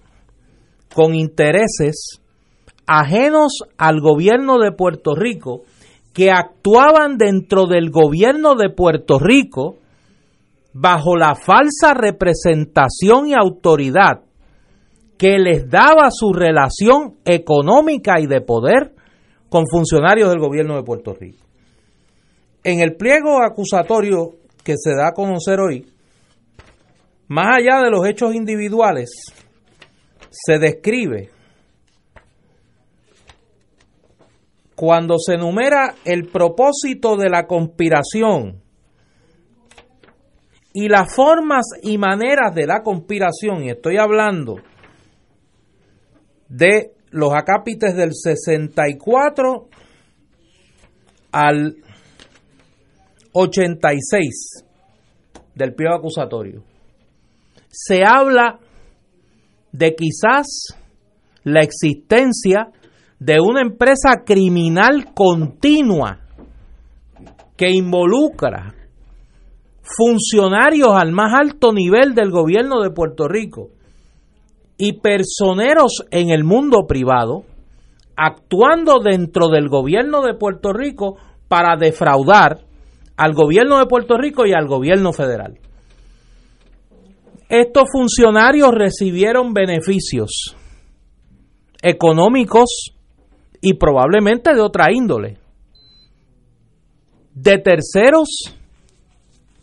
con intereses ajenos al gobierno de Puerto Rico, que actuaban dentro del gobierno de Puerto Rico bajo la falsa representación y autoridad que les daba su relación económica y de poder con funcionarios del gobierno de Puerto Rico. En el pliego acusatorio que se da a conocer hoy, más allá de los hechos individuales, se describe cuando se enumera el propósito de la conspiración y las formas y maneras de la conspiración, y estoy hablando de los acápites del 64 al 86 del pliego acusatorio. Se habla de quizás la existencia de una empresa criminal continua que involucra funcionarios al más alto nivel del gobierno de Puerto Rico y personeros en el mundo privado actuando dentro del gobierno de Puerto Rico para defraudar al gobierno de Puerto Rico y al gobierno federal. Estos funcionarios recibieron beneficios económicos y probablemente de otra índole, de terceros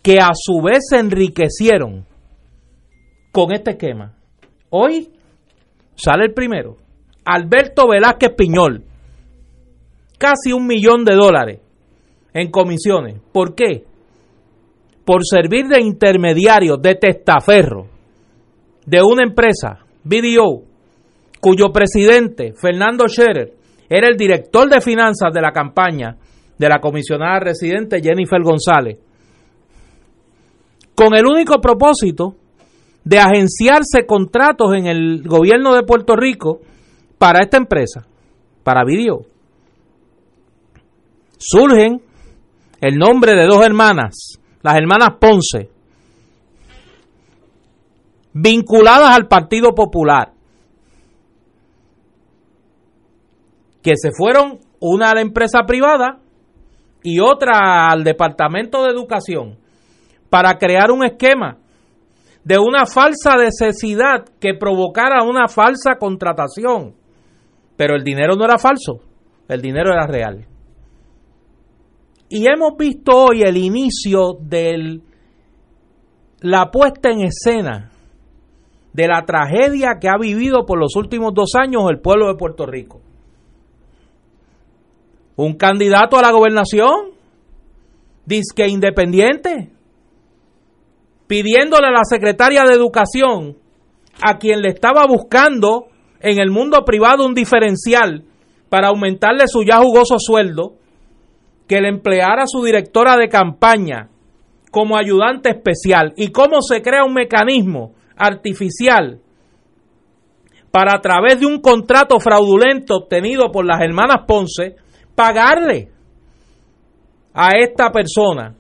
que a su vez se enriquecieron con este esquema. Hoy sale el primero, Alberto Velázquez Piñol, casi un millón de dólares en comisiones. ¿Por qué? Por servir de intermediario, de testaferro, de una empresa, BDO, cuyo presidente, Fernando Scherer, era el director de finanzas de la campaña de la comisionada residente Jennifer González, con el único propósito de agenciarse contratos en el gobierno de Puerto Rico para esta empresa, para Video. Surgen el nombre de dos hermanas, las hermanas Ponce, vinculadas al Partido Popular, que se fueron una a la empresa privada y otra al Departamento de Educación para crear un esquema de una falsa necesidad que provocara una falsa contratación. Pero el dinero no era falso, el dinero era real. Y hemos visto hoy el inicio de la puesta en escena de la tragedia que ha vivido por los últimos dos años el pueblo de Puerto Rico. Un candidato a la gobernación, disque independiente, pidiéndole a la secretaria de Educación, a quien le estaba buscando en el mundo privado un diferencial para aumentarle su ya jugoso sueldo, que le empleara a su directora de campaña como ayudante especial y cómo se crea un mecanismo artificial para a través de un contrato fraudulento obtenido por las hermanas Ponce pagarle a esta persona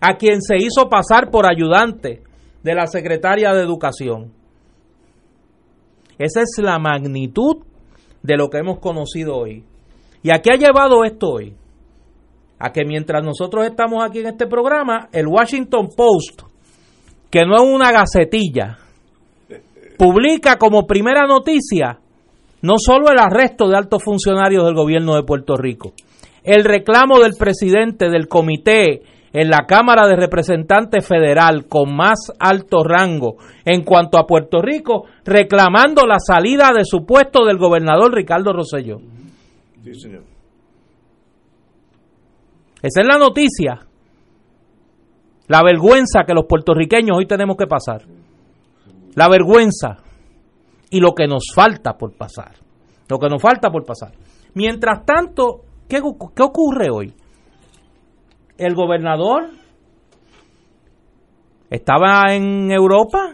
a quien se hizo pasar por ayudante de la secretaria de Educación. Esa es la magnitud de lo que hemos conocido hoy. ¿Y a qué ha llevado esto hoy? A que mientras nosotros estamos aquí en este programa, el Washington Post, que no es una gacetilla, publica como primera noticia no solo el arresto de altos funcionarios del gobierno de Puerto Rico, el reclamo del presidente del comité en la Cámara de Representantes Federal con más alto rango en cuanto a Puerto Rico, reclamando la salida de su puesto del gobernador Ricardo Rosselló. Sí, señor. Esa es la noticia. La vergüenza que los puertorriqueños hoy tenemos que pasar. La vergüenza y lo que nos falta por pasar. Lo que nos falta por pasar. Mientras tanto, ¿qué, qué ocurre hoy? El gobernador estaba en Europa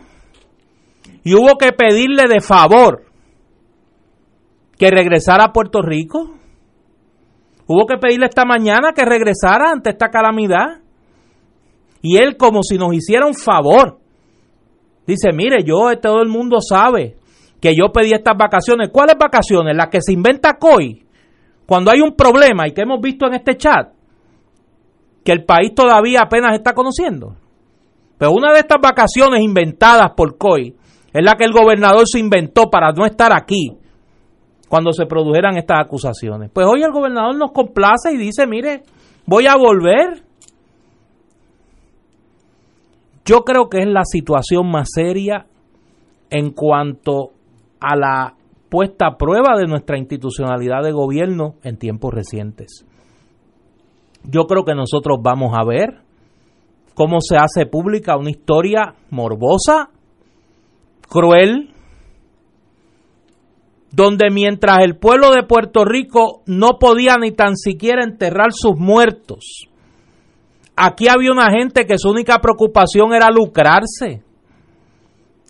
y hubo que pedirle de favor que regresara a Puerto Rico Hubo que pedirle esta mañana que regresara ante esta calamidad. Y él, como si nos hiciera un favor, dice, mire, yo, todo el mundo sabe que yo pedí estas vacaciones. ¿Cuáles vacaciones? Las que se inventa COI. Cuando hay un problema y que hemos visto en este chat, que el país todavía apenas está conociendo. Pero una de estas vacaciones inventadas por COI es la que el gobernador se inventó para no estar aquí cuando se produjeran estas acusaciones. Pues hoy el gobernador nos complace y dice, mire, voy a volver. Yo creo que es la situación más seria en cuanto a la puesta a prueba de nuestra institucionalidad de gobierno en tiempos recientes. Yo creo que nosotros vamos a ver cómo se hace pública una historia morbosa, cruel, donde mientras el pueblo de Puerto Rico no podía ni tan siquiera enterrar sus muertos, Aquí había una gente que su única preocupación era lucrarse.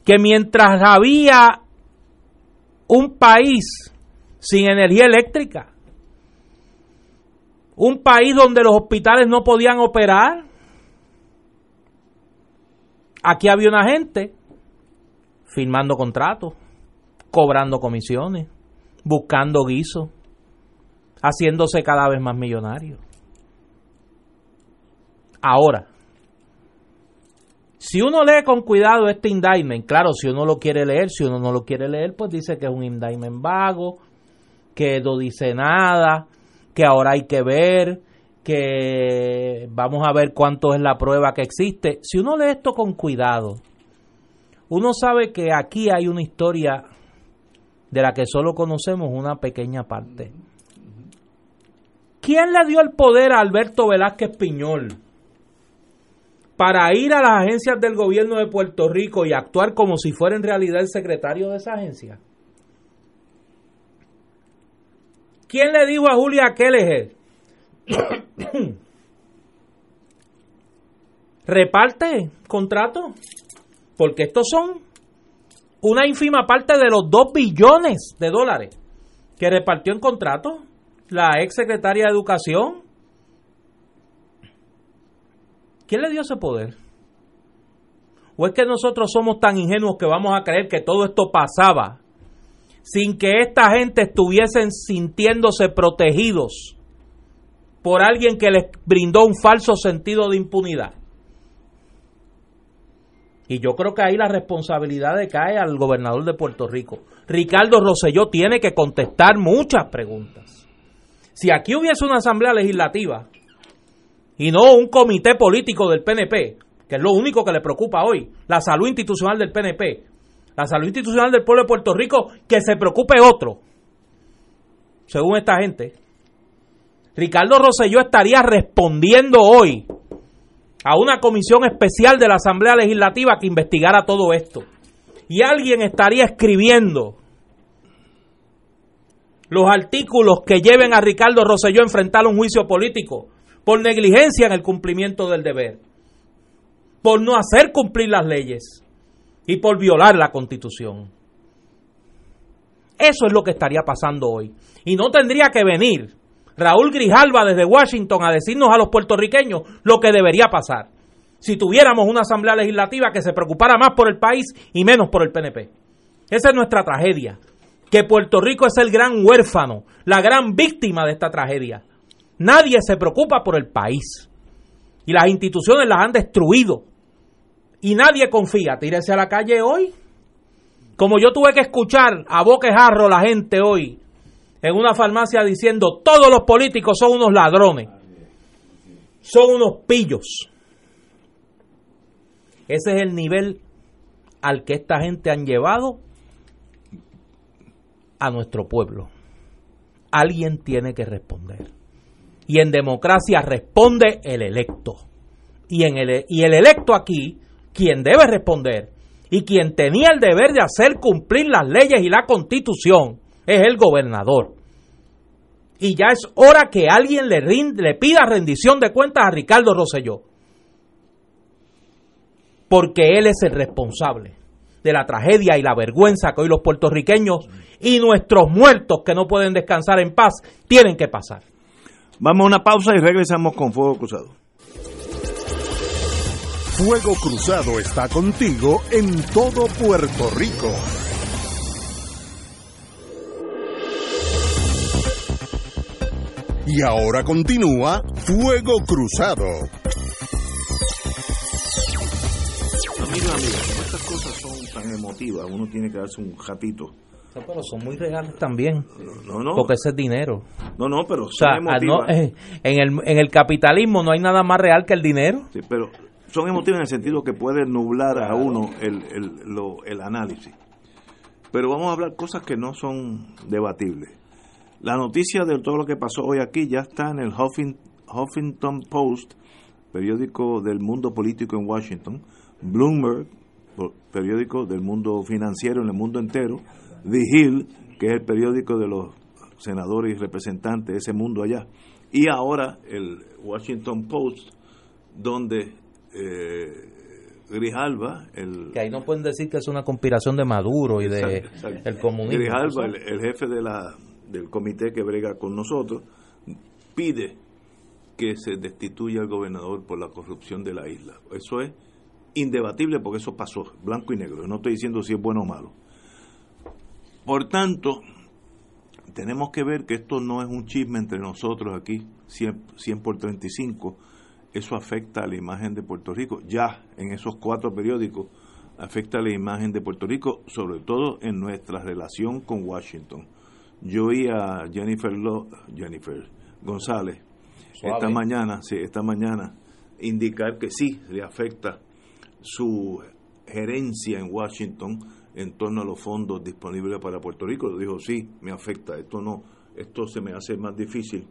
Que mientras había un país sin energía eléctrica, un país donde los hospitales no podían operar, aquí había una gente firmando contratos, cobrando comisiones, buscando guisos, haciéndose cada vez más millonarios. Ahora, si uno lee con cuidado este indictment, claro, si uno lo quiere leer, si uno no lo quiere leer, pues dice que es un indictment vago, que no dice nada, que ahora hay que ver, que vamos a ver cuánto es la prueba que existe. Si uno lee esto con cuidado, uno sabe que aquí hay una historia de la que solo conocemos una pequeña parte. ¿Quién le dio el poder a Alberto Velázquez Piñol para ir a las agencias del gobierno de Puerto Rico y actuar como si fuera en realidad el secretario de esa agencia? ¿Quién le dijo a Julia Kelleher? Reparte contrato, porque estos son una ínfima parte de los 2 billones de dólares que repartió en contrato la ex secretaria de Educación ¿Quién le dio ese poder? ¿O es que nosotros somos tan ingenuos que vamos a creer que todo esto pasaba sin que esta gente estuviesen sintiéndose protegidos por alguien que les brindó un falso sentido de impunidad? Y yo creo que ahí la responsabilidad cae al gobernador de Puerto Rico. Ricardo Rosselló tiene que contestar muchas preguntas. Si aquí hubiese una asamblea legislativa y no un comité político del PNP, que es lo único que le preocupa hoy, la salud institucional del PNP, la salud institucional del pueblo de Puerto Rico, que se preocupe otro, según esta gente. Ricardo Rosselló estaría respondiendo hoy a una comisión especial de la Asamblea Legislativa que investigara todo esto. Y alguien estaría escribiendo los artículos que lleven a Ricardo Rosselló a enfrentar un juicio político por negligencia en el cumplimiento del deber, por no hacer cumplir las leyes y por violar la constitución. Eso es lo que estaría pasando hoy. Y no tendría que venir Raúl Grijalva desde Washington a decirnos a los puertorriqueños lo que debería pasar si tuviéramos una asamblea legislativa que se preocupara más por el país y menos por el PNP. Esa es nuestra tragedia, que Puerto Rico es el gran huérfano, la gran víctima de esta tragedia. Nadie se preocupa por el país. Y las instituciones las han destruido. Y nadie confía. Tírese a la calle hoy. Como yo tuve que escuchar a boquejarro la gente hoy en una farmacia diciendo todos los políticos son unos ladrones. Son unos pillos. Ese es el nivel al que esta gente han llevado a nuestro pueblo. Alguien tiene que responder. Y en democracia responde el electo. Y, en el, y el electo aquí, quien debe responder y quien tenía el deber de hacer cumplir las leyes y la constitución, es el gobernador. Y ya es hora que alguien le, le pida rendición de cuentas a Ricardo Rosselló. Porque él es el responsable de la tragedia y la vergüenza que hoy los puertorriqueños y nuestros muertos que no pueden descansar en paz tienen que pasar. Vamos a una pausa y regresamos con Fuego Cruzado. Fuego Cruzado está contigo en todo Puerto Rico. Y ahora continúa Fuego Cruzado. Amigo, amigo, estas cosas son tan emotivas, uno tiene que darse un ratito pero son muy reales también. No, no. Porque ese es dinero. No, no, pero son eh, en, el, en el capitalismo no hay nada más real que el dinero. Sí, pero son emotivas en el sentido que puede nublar a uno el, el, lo, el análisis. Pero vamos a hablar cosas que no son debatibles. La noticia de todo lo que pasó hoy aquí ya está en el Huffington Post, periódico del mundo político en Washington, Bloomberg, periódico del mundo financiero en el mundo entero, The Hill, que es el periódico de los senadores y representantes de ese mundo allá. Y ahora el Washington Post donde eh, Grijalva, el... Que ahí no pueden decir que es una conspiración de Maduro y de el comunismo. Grijalva, el, jefe de la, del comité que brega con nosotros, pide que se destituya al gobernador por la corrupción de la isla. Eso es indebatible porque eso pasó, blanco y negro. No estoy diciendo si es bueno o malo. Por tanto, tenemos que ver que esto no es un chisme entre nosotros aquí, 100, 100 por 35, eso afecta a la imagen de Puerto Rico. Ya en esos cuatro periódicos afecta a la imagen de Puerto Rico, sobre todo en nuestra relación con Washington. Yo oí a Jennifer, Jennifer González esta mañana, sí, esta mañana indicar que sí le afecta su gerencia en Washington en torno a los fondos disponibles para Puerto Rico. Dijo, sí, me afecta, esto no, esto se me hace más difícil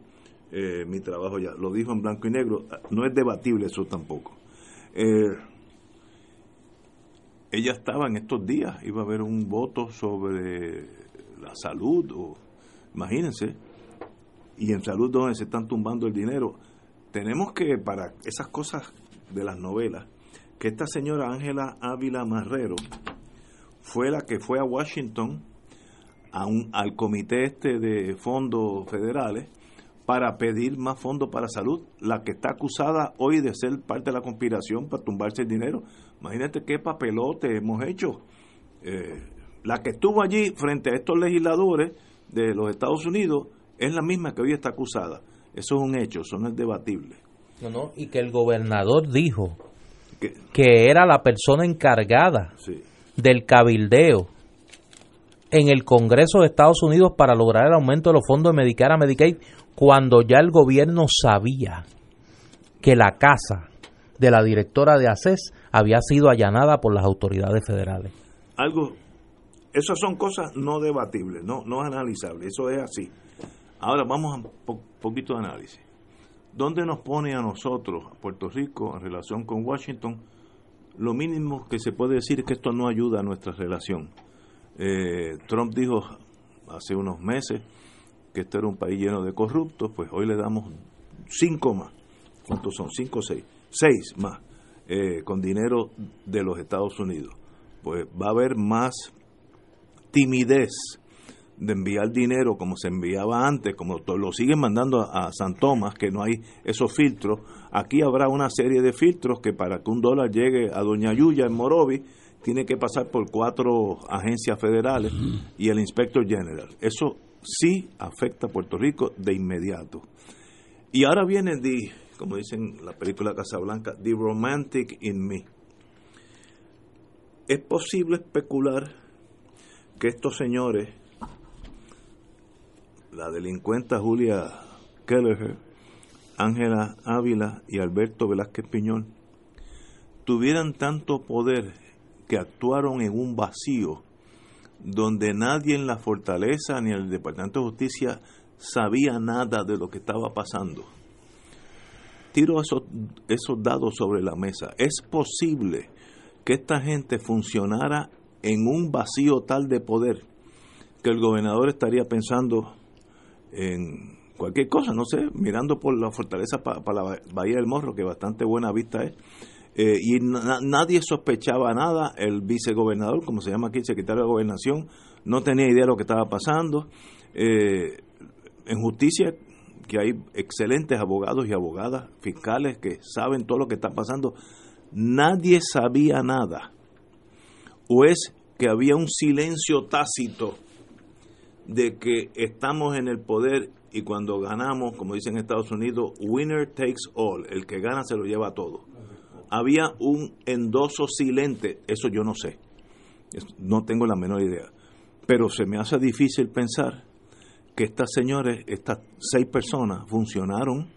eh, mi trabajo ya. Lo dijo en blanco y negro, no es debatible eso tampoco. Eh, ella estaba en estos días, iba a haber un voto sobre la salud, o, imagínense, y en salud donde se están tumbando el dinero. Tenemos que, para esas cosas de las novelas, que esta señora Ángela Ávila Marrero fue la que fue a Washington a un, al comité este de fondos federales para pedir más fondos para salud, la que está acusada hoy de ser parte de la conspiración para tumbarse el dinero. Imagínate qué papelote hemos hecho. Eh, la que estuvo allí frente a estos legisladores de los Estados Unidos es la misma que hoy está acusada. Eso es un hecho, eso no es debatible. No, no, y que el gobernador dijo que era la persona encargada del cabildeo en el Congreso de Estados Unidos para lograr el aumento de los fondos de Medicare a Medicaid cuando ya el gobierno sabía que la casa de la directora de ACES había sido allanada por las autoridades federales. Algo, esas son cosas no debatibles, no, no analizables, eso es así. Ahora vamos a un poquito de análisis. ¿Dónde nos pone a nosotros, a Puerto Rico, en relación con Washington? Lo mínimo que se puede decir es que esto no ayuda a nuestra relación. Eh, Trump dijo hace unos meses que este era un país lleno de corruptos, pues hoy le damos cinco más. ¿Cuántos son? Cinco o seis. Seis más, eh, con dinero de los Estados Unidos. Pues va a haber más timidez de enviar dinero como se enviaba antes, como lo siguen mandando a, San Tomás, que no hay esos filtros. Aquí habrá una serie de filtros que para que un dólar llegue a Doña Yuya en Morovi, tiene que pasar por cuatro agencias federales y el inspector general. Eso sí afecta a Puerto Rico de inmediato. Y ahora viene, the, como dicen en la película Casablanca, The Romantic in Me. Es posible especular que estos señores, la delincuenta Julia Kelleher, Ángela Ávila y Alberto Velázquez Piñol, tuvieran tanto poder que actuaron en un vacío donde nadie en la fortaleza ni el Departamento de Justicia sabía nada de lo que estaba pasando. Tiro esos, esos dados sobre la mesa. Es posible que esta gente funcionara en un vacío tal de poder que el gobernador estaría pensando en cualquier cosa, no sé, mirando por la fortaleza para la Bahía del Morro, que bastante buena vista es, eh, y nadie sospechaba nada. El vicegobernador, como se llama aquí, el secretario de Gobernación, no tenía idea de lo que estaba pasando. Eh, en justicia, que hay excelentes abogados y abogadas fiscales que saben todo lo que está pasando, nadie sabía nada. O es que había un silencio tácito de que estamos en el poder y cuando ganamos, como dicen en Estados Unidos, winner takes all, el que gana se lo lleva todo. Había un endoso silente, eso yo no sé, no tengo la menor idea, pero se me hace difícil pensar que estas señores, estas seis personas, funcionaron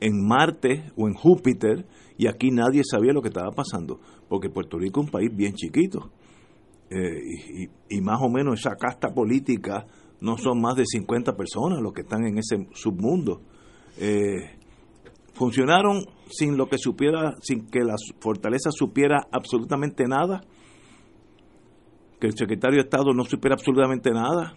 en Marte o en Júpiter y aquí nadie sabía lo que estaba pasando, porque Puerto Rico es un país bien chiquito eh, y, más o menos esa casta política no son más de 50 personas los que están en ese submundo. Eh, funcionaron sin lo que supiera, sin que la fortaleza supiera absolutamente nada, que el secretario de Estado no supiera absolutamente nada.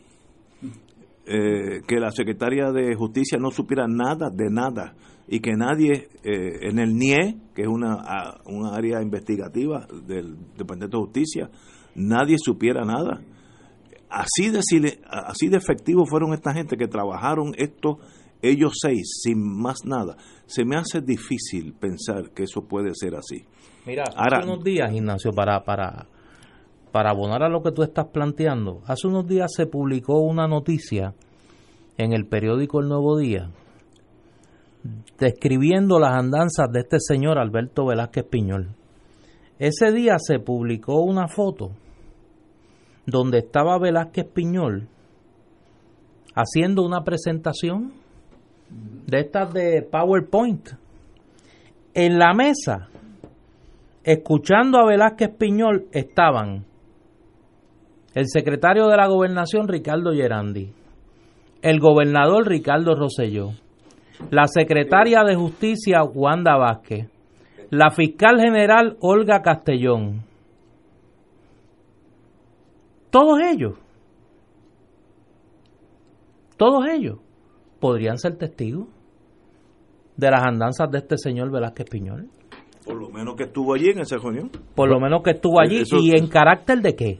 eh, que la secretaria de Justicia no supiera nada de nada y que nadie eh, en el NIE, que es una, una área investigativa del Departamento de Justicia, nadie supiera nada. Así de, así de efectivos fueron esta gente que trabajaron esto, ellos seis, sin más nada. Se me hace difícil pensar que eso puede ser así. Mira, hace unos días, Ignacio, para, para, para abonar a lo que tú estás planteando, hace unos días se publicó una noticia en el periódico El Nuevo Día describiendo las andanzas de este señor Alberto Velázquez Piñol. Ese día se publicó una foto donde estaba Velázquez Piñol haciendo una presentación de estas de PowerPoint en la mesa escuchando a Velázquez Piñol estaban el secretario de la gobernación Ricardo Gerandi, el gobernador Ricardo Rosselló, la secretaria de Justicia Wanda Vázquez, la fiscal general Olga Castellón. Todos ellos, todos ellos podrían ser testigos de las andanzas de este señor Velázquez Piñol. Por lo menos que estuvo allí en esa reunión. Por lo menos que estuvo allí. ¿Y en carácter de qué?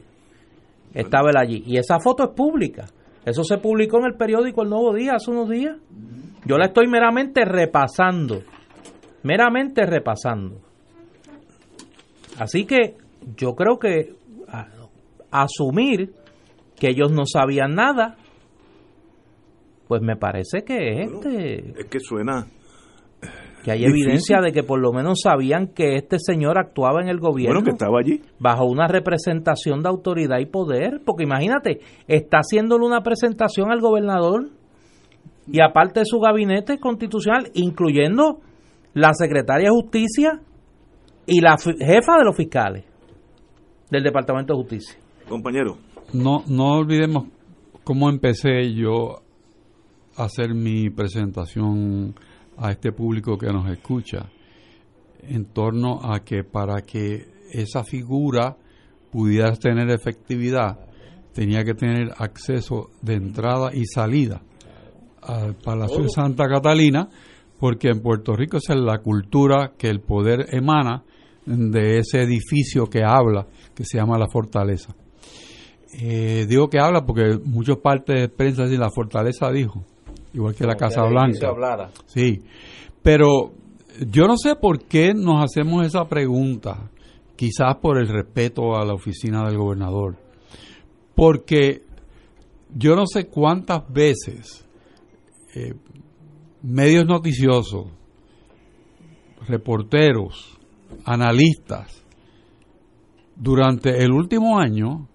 Estaba él allí. Y esa foto es pública. Eso se publicó en el periódico El Nuevo Día hace unos días. Yo la estoy meramente repasando. Meramente repasando. Así que yo creo que asumir que ellos no sabían nada, pues me parece que este... Es que suena... Que hay evidencia de que por lo menos sabían que este señor actuaba en el gobierno. que estaba allí. Bajo una representación de autoridad y poder. Porque imagínate, está haciéndole una presentación al gobernador y aparte de su gabinete constitucional, incluyendo la secretaria de Justicia y la jefa de los fiscales del Departamento de Justicia. Compañero. No, no olvidemos cómo empecé yo a hacer mi presentación a este público que nos escucha en torno a que para que esa figura pudiera tener efectividad tenía que tener acceso de entrada y salida al Palacio de. Santa Catalina, porque en Puerto Rico es la cultura que el poder emana de ese edificio que habla, que se llama la fortaleza. Eh, digo que habla porque muchas partes de prensa dicen la fortaleza dijo, igual que la Casa Blanca. Sí, pero yo no sé por qué nos hacemos esa pregunta, quizás por el respeto a la oficina del gobernador, porque yo no sé cuántas veces eh, medios noticiosos, reporteros, analistas, durante el último año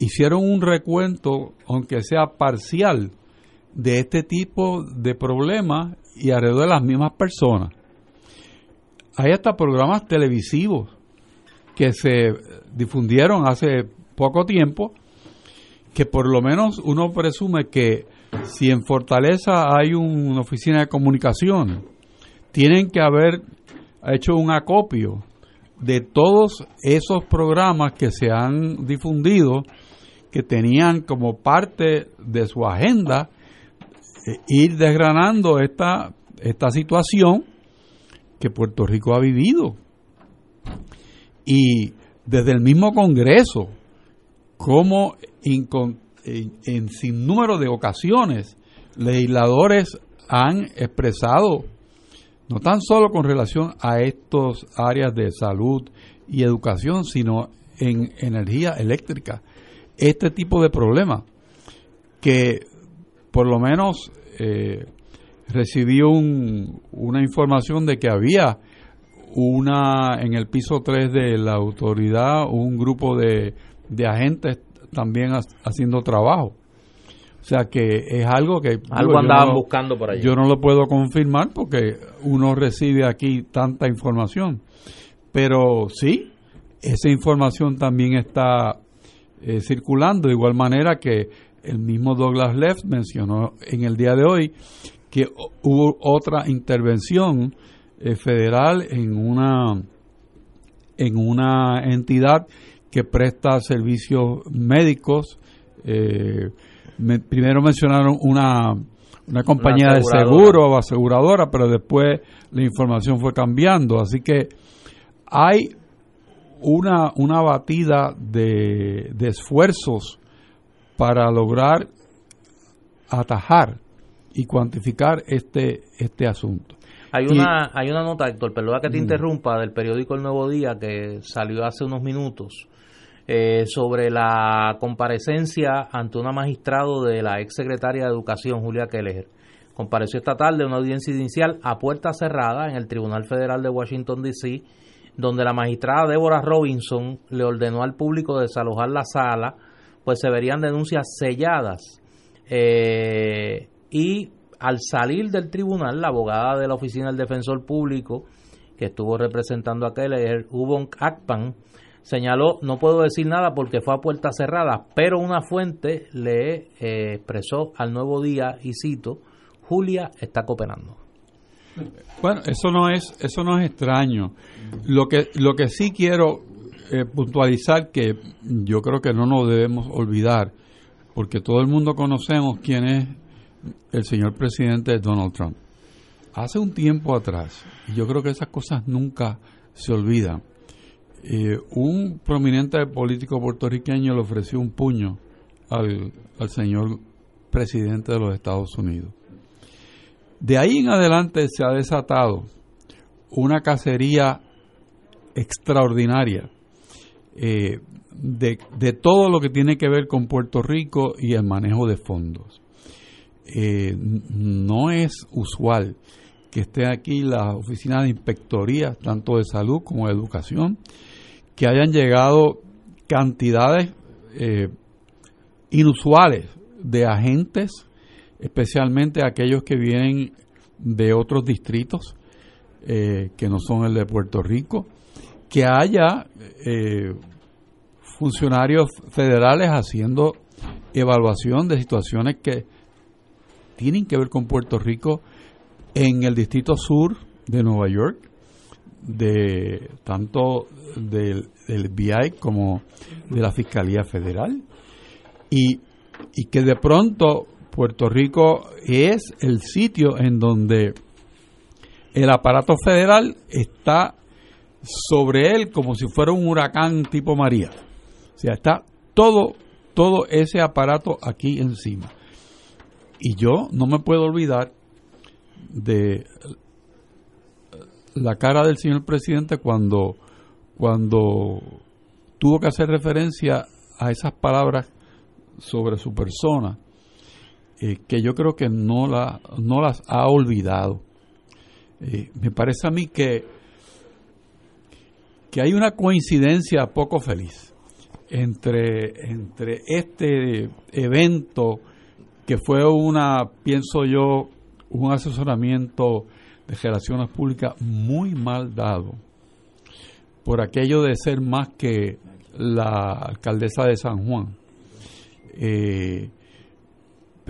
hicieron un recuento, aunque sea parcial, de este tipo de problemas y alrededor de las mismas personas. Hay hasta programas televisivos que se difundieron hace poco tiempo que por lo menos uno presume que si en Fortaleza hay una oficina de comunicación, tienen que haber hecho un acopio de todos esos programas que se han difundido, que tenían como parte de su agenda eh, ir desgranando esta, esta situación que Puerto Rico ha vivido. Y desde el mismo Congreso, como en, en sin número de ocasiones legisladores han expresado, no tan solo con relación a estos áreas de salud y educación, sino en energía eléctrica, este tipo de problemas que por lo menos eh, recibió una información de que había una en el piso 3 de la autoridad un grupo de, de agentes también haciendo trabajo. O sea que es algo que... Algo andaban buscando por ahí. Yo no lo puedo confirmar porque uno recibe aquí tanta información. Pero sí, esa información también está eh, circulando de igual manera que el mismo Douglas Leff mencionó en el día de hoy que hubo otra intervención eh, federal en una en una entidad que presta servicios médicos, eh, primero mencionaron una, una compañía de seguro o aseguradora, pero después la información fue cambiando. Así que hay una, una batida de, de esfuerzos para lograr atajar y cuantificar este, este asunto. Hay una, hay una nota, Héctor, perdona que te mm. interrumpa, del periódico El Nuevo Día que salió hace unos minutos eh, sobre la comparecencia ante una magistrado de la ex secretaria de Educación, Julia Keller. Compareció esta tarde una audiencia inicial a puerta cerrada en el Tribunal Federal de Washington, D.C., donde la magistrada Deborah Robinson le ordenó al público desalojar la sala, pues se verían denuncias selladas. Eh, y al salir del tribunal, la abogada de la Oficina del Defensor Público, que estuvo representando a Keller, Ubon Akpan, señaló, no puedo decir nada porque fue a puerta cerrada, pero una fuente le eh, expresó al nuevo día, y cito, Julia está cooperando. Bueno, eso no es, eso no es extraño. Lo que, lo que sí quiero eh, puntualizar que yo creo que no nos debemos olvidar, porque todo el mundo conocemos quién es el señor presidente Donald Trump. Hace un tiempo atrás, y yo creo que esas cosas nunca se olvidan, eh, un prominente político puertorriqueño le ofreció un puño al, al señor presidente de los Estados Unidos. De ahí en adelante se ha desatado una cacería extraordinaria eh, de, de, todo lo que tiene que ver con Puerto Rico y el manejo de fondos. Eh, no es usual que esté aquí la oficina de inspectoría, tanto de salud como de educación, que hayan llegado cantidades eh, inusuales de agentes, especialmente aquellos que vienen de otros distritos eh, que no son el de Puerto Rico, que haya funcionarios federales haciendo evaluación de situaciones que tienen que ver con Puerto Rico en el distrito sur de Nueva York, de tanto del, del BI como de la Fiscalía Federal, y, y que de pronto Puerto Rico es el sitio en donde el aparato federal está sobre él como si fuera un huracán tipo María. O sea, está todo, todo ese aparato aquí encima. Y yo no me puedo olvidar de la cara del señor presidente cuando, cuando tuvo que hacer referencia a esas palabras sobre su persona, eh, que yo creo que no, la, no las ha olvidado. Eh, me parece a mí que, que hay una coincidencia poco feliz entre, entre este evento que fue una, pienso yo, un asesoramiento de relaciones públicas muy mal dado por aquello de ser más que la alcaldesa de San Juan. Eh,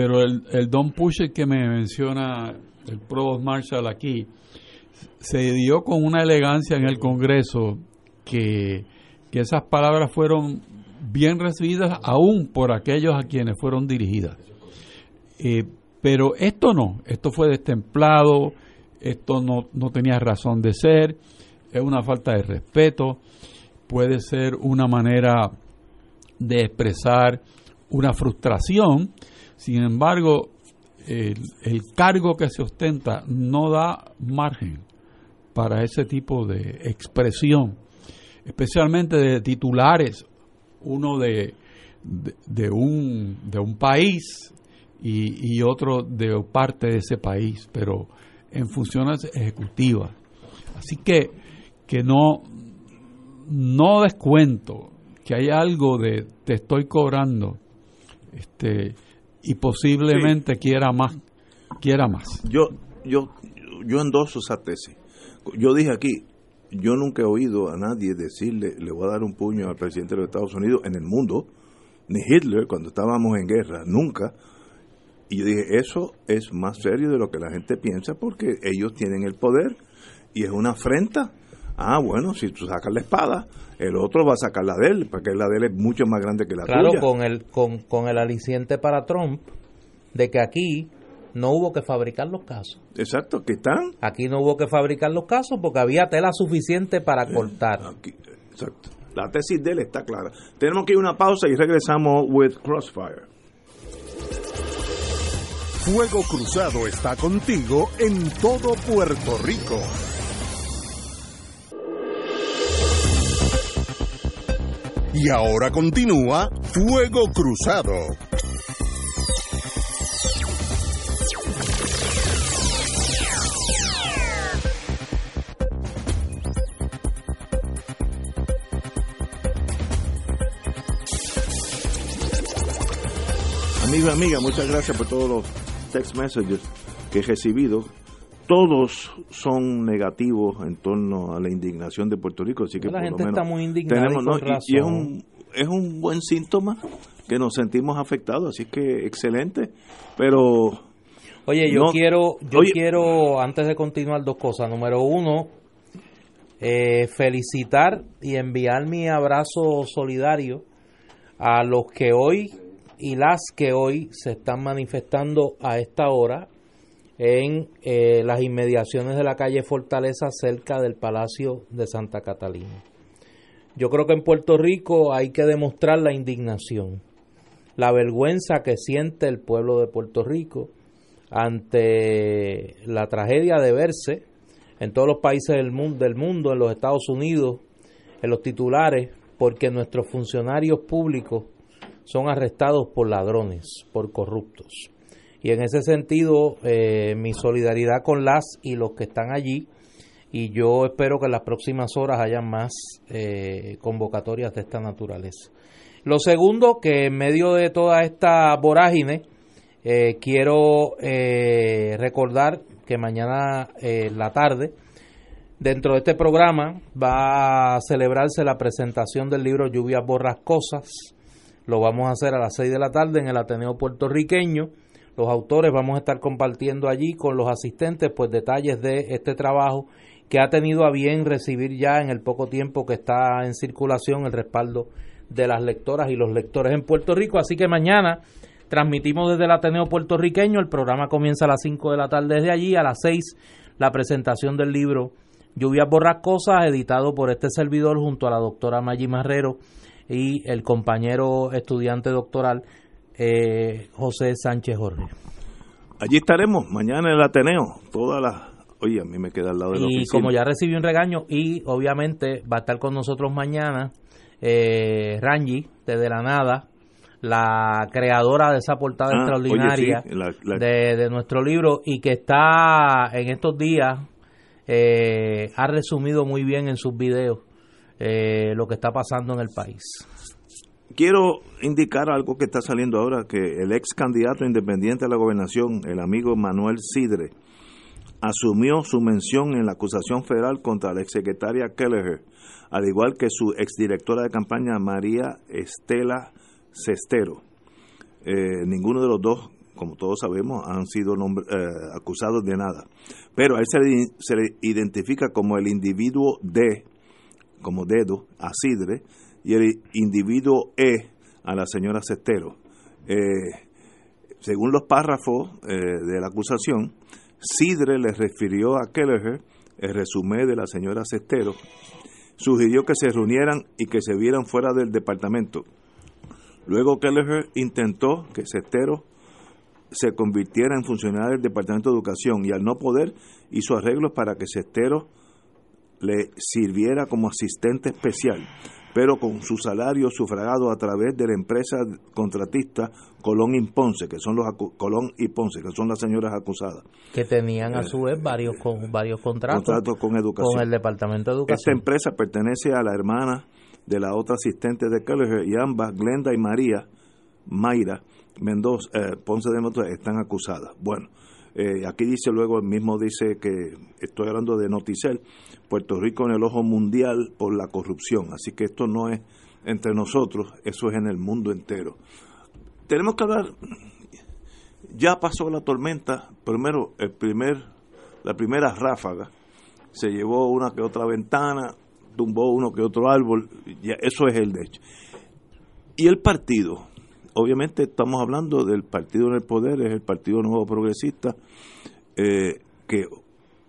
pero el, el Don Pusher que me menciona el Provost Marshall aquí, se dio con una elegancia en el Congreso que, que esas palabras fueron bien recibidas aún por aquellos a quienes fueron dirigidas. Eh, pero esto no, esto fue destemplado, esto no, no tenía razón de ser, es una falta de respeto, puede ser una manera de expresar una frustración, sin embargo, el, el, cargo que se ostenta no da margen para ese tipo de expresión, especialmente de titulares, uno de, de, un, de un país y, otro de parte de ese país, pero en funciones ejecutivas. Así que, que no, no descuento que hay algo de te estoy cobrando este y posiblemente quiera más quiera más. Yo yo yo endoso esa tesis. Yo dije aquí yo nunca he oído a nadie decirle le voy a dar un puño al presidente de los Estados Unidos en el mundo ni Hitler cuando estábamos en guerra nunca. Y yo dije, eso es más serio de lo que la gente piensa porque ellos tienen el poder y es una afrenta Ah, bueno, si tú sacas la espada, el otro va a sacar la de él, porque la de él es mucho más grande que la tuya. Claro, con el, con, con el aliciente para Trump de que aquí no hubo que fabricar los casos. Exacto, que están. Aquí no hubo que fabricar los casos porque había tela suficiente para eh, cortar. exacto. La tesis de él está clara. Tenemos que ir a una pausa y regresamos with Crossfire. Fuego Cruzado está contigo en todo Puerto Rico. Y ahora continúa Fuego Cruzado. Amigo, amiga, muchas gracias por todos los text messages que he recibido. Todos son negativos en torno a la indignación de Puerto Rico, así que la gente está muy indignada y, es un es un buen síntoma que nos sentimos afectados, así que excelente, pero Oye, yo quiero yo quiero antes de continuar dos cosas. Número uno, eh, felicitar y enviar mi abrazo solidario a los que hoy y las que hoy se están manifestando a esta hora en eh, las inmediaciones de la calle Fortaleza cerca del Palacio de Santa Catalina. Yo creo que en Puerto Rico hay que demostrar la indignación, la vergüenza que siente el pueblo de Puerto Rico ante la tragedia de verse en todos los países del mundo, del mundo en los Estados Unidos, en los titulares, porque nuestros funcionarios públicos son arrestados por ladrones, por corruptos. Y en ese sentido, eh, mi solidaridad con las y los que están allí, y yo espero que en las próximas horas haya más eh, convocatorias de esta naturaleza. Lo segundo, que en medio de toda esta vorágine, eh, quiero recordar que mañana en la tarde, dentro de este programa, va a celebrarse la presentación del libro Lluvias Borrascosas, lo vamos a hacer a las 6 de la tarde en el Ateneo puertorriqueño. Los autores vamos a estar compartiendo allí con los asistentes pues detalles de este trabajo que ha tenido a bien recibir ya en el poco tiempo que está en circulación el respaldo de las lectoras y los lectores en Puerto Rico. Así que mañana transmitimos desde el Ateneo puertorriqueño. El programa comienza a las 5 de la tarde desde allí. A las 6 la presentación del libro Lluvias Borrascosas, editado por este servidor junto a la doctora Maggi Marrero y el compañero estudiante doctoral eh, José Sánchez Jorge. Allí estaremos mañana en el Ateneo, todas las... Oye, a mí me queda al lado de la Y como ya recibí un regaño, y obviamente va a estar con nosotros mañana eh, Rangi, de la nada, la creadora de esa portada ah, extraordinaria De, nuestro libro y que está en estos días, eh, ha resumido muy bien en sus videos eh, lo que está pasando en el país. Quiero indicar algo que está saliendo ahora, que el ex candidato independiente a la gobernación, el amigo Manuel Sidre, asumió su mención en la acusación federal contra la exsecretaria Kelleher, al igual que su exdirectora de campaña María Estela Cestero. Eh, ninguno de los dos, como todos sabemos, han sido eh, acusados de nada. Pero a él se le identifica como el individuo de como dedo a Sidre y el individuo E a la señora Cestero. Eh, según los párrafos eh, de la acusación, Sidre le refirió a Kelleher el resumen de la señora Cestero, sugirió que se reunieran y que se vieran fuera del departamento. Luego Kelleher intentó que Cestero se convirtiera en funcionario del Departamento de Educación y al no poder hizo arreglos para que Cestero le sirviera como asistente especial, pero con su salario sufragado a través de la empresa contratista Colón y Ponce, que son los Colón y Ponce, que son las señoras acusadas. Que tenían a su eh, vez varios con varios contratos, con, educación. con el Departamento de Educación. Esta empresa pertenece a la hermana de la otra asistente de Keller y ambas, Glenda y María Mayra Mendoza, eh, Ponce de Mendoza, están acusadas. Bueno, eh, aquí dice luego, el mismo dice que, estoy hablando de Noticel, Puerto Rico en el ojo mundial por la corrupción. Así que esto no es entre nosotros, eso es en el mundo entero. Tenemos que hablar, ya pasó la tormenta, primero, el primer, la primera ráfaga se llevó una que otra ventana, tumbó uno que otro árbol, ya, eso es el hecho. Y el partido, obviamente estamos hablando del partido en el poder, es el Partido Nuevo Progresista, eh, que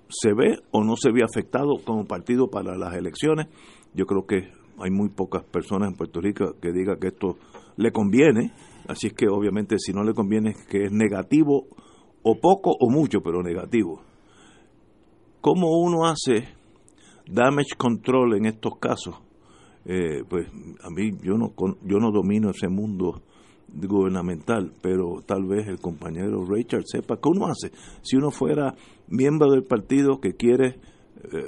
se ve o no se ve afectado como partido para las elecciones. Yo creo que hay muy pocas personas en Puerto Rico que digan que esto le conviene, así es que obviamente si no le conviene es que es negativo o poco o mucho, pero negativo. ¿Cómo uno hace damage control en estos casos? Eh, pues a mí yo no yo no domino ese mundo gubernamental, pero tal vez el compañero Richard sepa qué uno hace si uno fuera miembro del partido que quiere eh,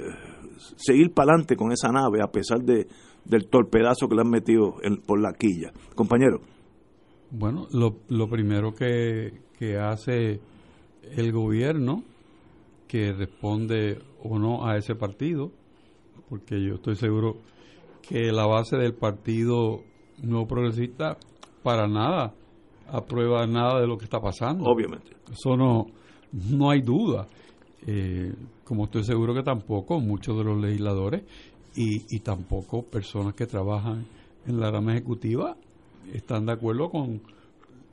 seguir para adelante con esa nave a pesar de del torpedazo que le han metido por la quilla. Compañero. Bueno, lo, lo primero que, que hace el gobierno, que responde o no a ese partido, porque yo estoy seguro que la base del partido no progresista para nada aprueba nada de lo que está pasando. Obviamente. Eso no, no hay duda. Eh, como estoy seguro que tampoco muchos de los legisladores y, tampoco personas que trabajan en la rama ejecutiva están de acuerdo con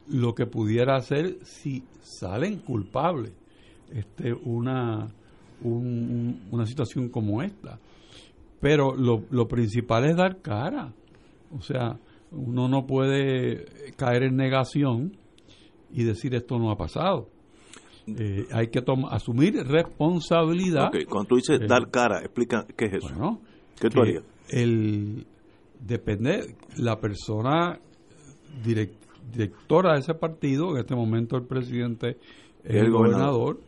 lo que pudiera hacer si salen culpables este una una situación como esta pero lo, lo principal es dar cara o sea uno no puede caer en negación y decir esto no ha pasado eh, hay que asumir responsabilidad. Cuando tú dices eh, dar cara, explica qué es eso. Bueno, ¿Qué tú harías? El, depende, la persona directora de ese partido, en este momento el presidente, el, el gobernador,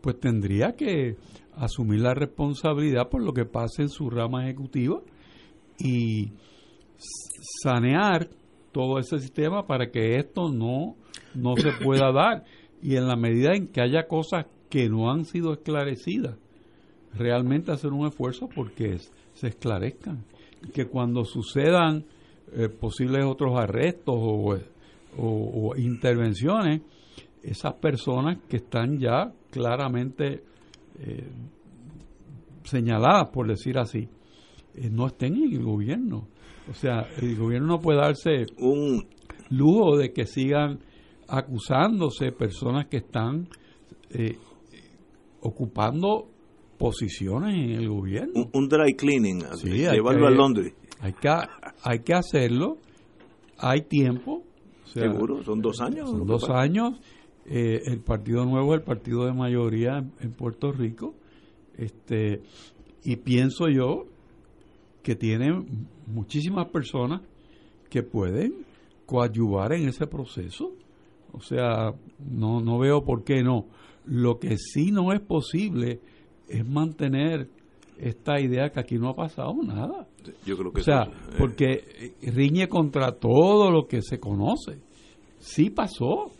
pues tendría que asumir la responsabilidad por lo que pase en su rama ejecutiva y sanear todo ese sistema para que esto no, no se pueda dar y en la medida en que haya cosas que no han sido esclarecidas, realmente hacer un esfuerzo porque se esclarezcan. Que cuando sucedan eh, posibles otros arrestos o, intervenciones, esas personas que están ya claramente eh, señaladas, por decir así, eh, no estén en el gobierno. O sea, el gobierno no puede darse un lujo de que sigan acusándose personas que están eh, ocupando posiciones en el gobierno. Un, dry cleaning, llevarlo a Londres. Hay que, hay que hacerlo, hay tiempo. Seguro, son dos años. Son dos años. Eh, el Partido Nuevo es el partido de mayoría en, Puerto Rico. este Y pienso yo que tienen muchísimas personas que pueden coadyuvar en ese proceso o sea, no, no veo por qué no. Lo que sí no es posible es mantener esta idea que aquí no ha pasado nada. Yo creo que o sea, eh. porque riñe contra todo lo que se conoce. Sí pasó.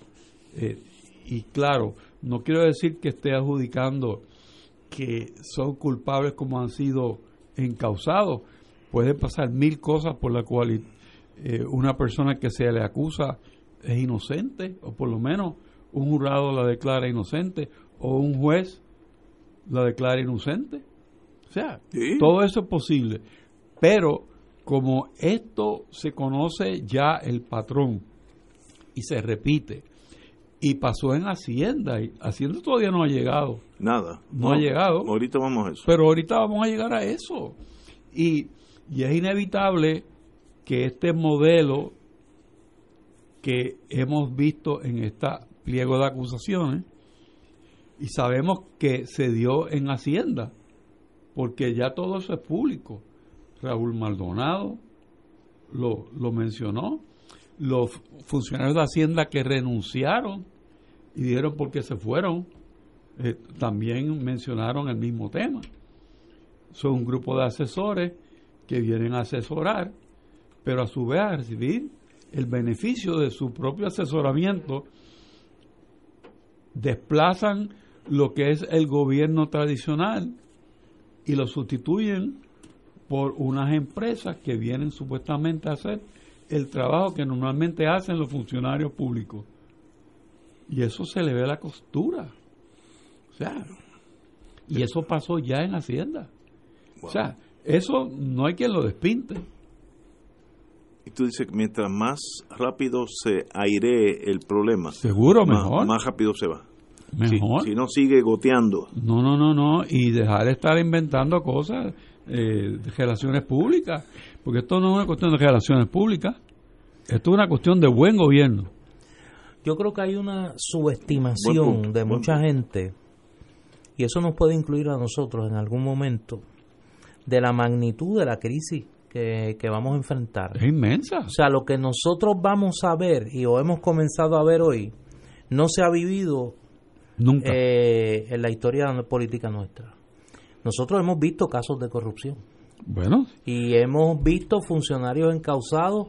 Eh, y claro, no quiero decir que esté adjudicando que son culpables como han sido encausados. Puede pasar mil cosas por las cuales eh, una persona que se le acusa es inocente, o por lo menos un jurado la declara inocente, o un juez la declara inocente. O sea, todo eso es posible. Pero como esto se conoce ya el patrón y se repite, y pasó en Hacienda, y Hacienda todavía no ha llegado. Nada. No, ha llegado. Ahorita vamos a eso. Pero ahorita vamos a llegar a eso. Y, y es inevitable que este modelo que hemos visto en esta pliego de acusaciones y sabemos que se dio en Hacienda, porque ya todo eso es público. Raúl Maldonado lo, lo mencionó, los funcionarios de Hacienda que renunciaron y dijeron porque se fueron, eh, también mencionaron el mismo tema. Son un grupo de asesores que vienen a asesorar, pero a su vez a recibir el beneficio de su propio asesoramiento, desplazan lo que es el gobierno tradicional y lo sustituyen por unas empresas que vienen supuestamente a hacer el trabajo que normalmente hacen los funcionarios públicos. Y eso se le ve la costura. O sea, Y eso pasó ya en Hacienda. O sea, eso no hay quien lo despinte. Y tú dices que mientras más rápido se airee el problema, seguro mejor. Más rápido se va. Mejor. Si, no sigue goteando. No, no, no, no. Y dejar de estar inventando cosas eh, de relaciones públicas. Porque esto no es una cuestión de relaciones públicas. Esto es una cuestión de buen gobierno. Yo creo que hay una subestimación de mucha gente, y eso nos puede incluir a nosotros en algún momento, de la magnitud de la crisis que, vamos a enfrentar. Es inmensa. O sea, lo que nosotros vamos a ver y o hemos comenzado a ver hoy, no se ha vivido Nunca. Eh, en la historia política nuestra. Nosotros hemos visto casos de corrupción. Bueno. Y hemos visto funcionarios encausados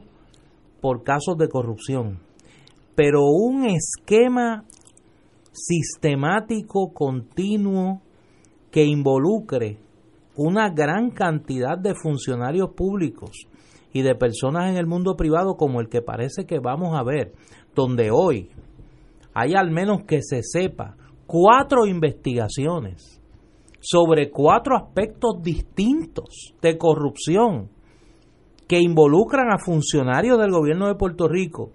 por casos de corrupción. Pero un esquema sistemático, continuo, que involucre una gran cantidad de funcionarios públicos y de personas en el mundo privado como el que parece que vamos a ver, donde hoy hay al menos que se sepa cuatro investigaciones sobre cuatro aspectos distintos de corrupción que involucran a funcionarios del gobierno de Puerto Rico,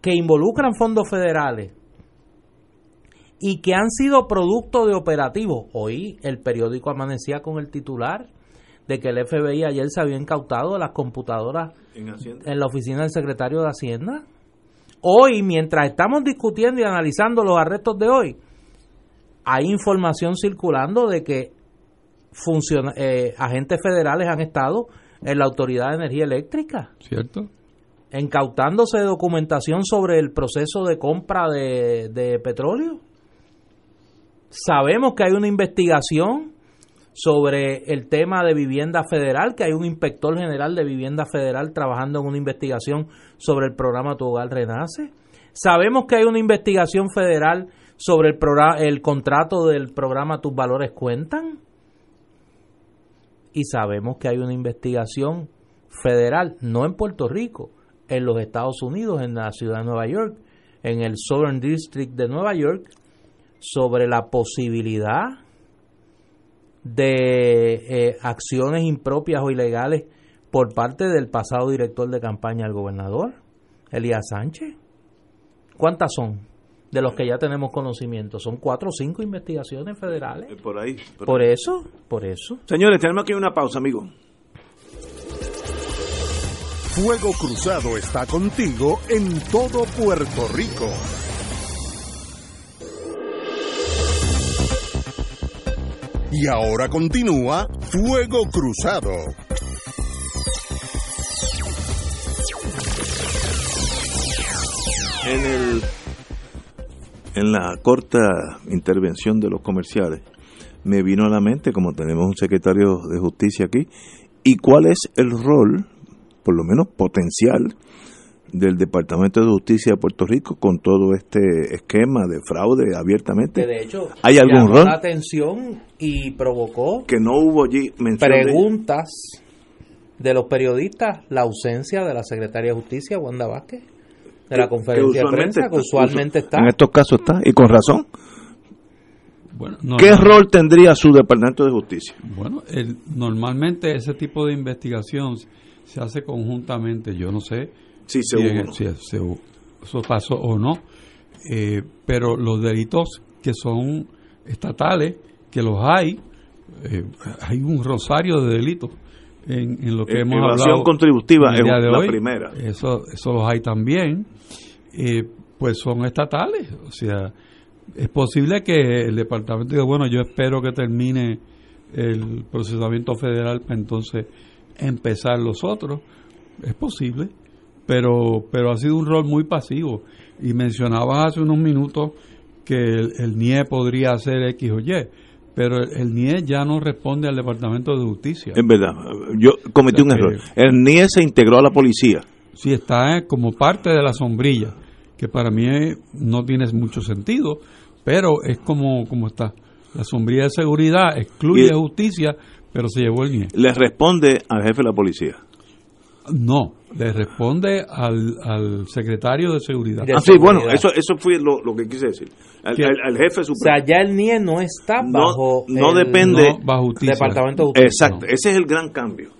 que involucran fondos federales y que han sido producto de operativos. Hoy el periódico amanecía con el titular de que el FBI ayer se había incautado las computadoras en, en la oficina del secretario de Hacienda. Hoy, mientras estamos discutiendo y analizando los arrestos de hoy, hay información circulando de que eh, agentes federales han estado en la Autoridad de Energía Eléctrica. ¿Cierto? Incautándose documentación sobre el proceso de compra de, de petróleo. Sabemos que hay una investigación sobre el tema de vivienda federal, que hay un inspector general de vivienda federal trabajando en una investigación sobre el programa Tu Hogar Renace. Sabemos que hay una investigación federal sobre el, programa, el contrato del programa Tus Valores Cuentan. Y sabemos que hay una investigación federal, no en Puerto Rico, en los Estados Unidos, en la ciudad de Nueva York, en el Southern District de Nueva York, sobre la posibilidad de eh, acciones impropias o ilegales por parte del pasado director de campaña del gobernador, Elías Sánchez. ¿Cuántas son? De los que ya tenemos conocimiento. Son cuatro o cinco investigaciones federales. Eh, por ahí. Por, eso, por eso. Señores, tenemos aquí una pausa, amigo. Fuego Cruzado está contigo en todo Puerto Rico. Y ahora continúa Fuego Cruzado. En el en la corta intervención de los comerciales me vino a la mente como tenemos un secretario de justicia aquí y cuál es el rol por lo menos potencial del Departamento de Justicia de Puerto Rico con todo este esquema de fraude abiertamente. de hecho, ¿hay algún rol? la atención y provocó que no hubo allí preguntas de... los periodistas la ausencia de la secretaria de Justicia, Wanda Vázquez, de la conferencia de prensa, que usualmente está. En estos casos está, y con razón. Bueno, ¿Qué rol tendría su Departamento de Justicia? Bueno, normalmente ese tipo de investigación se hace conjuntamente, yo no sé Sí, seguro. Si, eso pasó o no. Eh, pero los delitos que son estatales, que los hay, eh, hay un rosario de delitos en, lo que hemos hablado. contributiva es la primera. Eso, eso los hay también. Eh, pues son estatales. O sea, es posible que el departamento diga, bueno, yo espero que termine el procesamiento federal para entonces empezar los otros. Es posible pero, pero ha sido un rol muy pasivo. Y mencionabas hace unos minutos que el, NIE podría hacer X o Y, pero el, NIE ya no responde al Departamento de Justicia. Es verdad, yo cometí un error. El NIE se integró a la policía. Sí, está como parte de la sombrilla, que para mí no tiene mucho sentido, pero es como, como está. La sombrilla de seguridad excluye justicia, pero se llevó el NIE. Le responde al jefe de la policía. No, le responde al, secretario de seguridad. ah, sí, bueno, eso, eso fue lo, que quise decir. Al, jefe supremo. O sea, ya el NIE no está bajo. No, depende. bajo Departamento de Justicia. Exacto, ese es el gran cambio.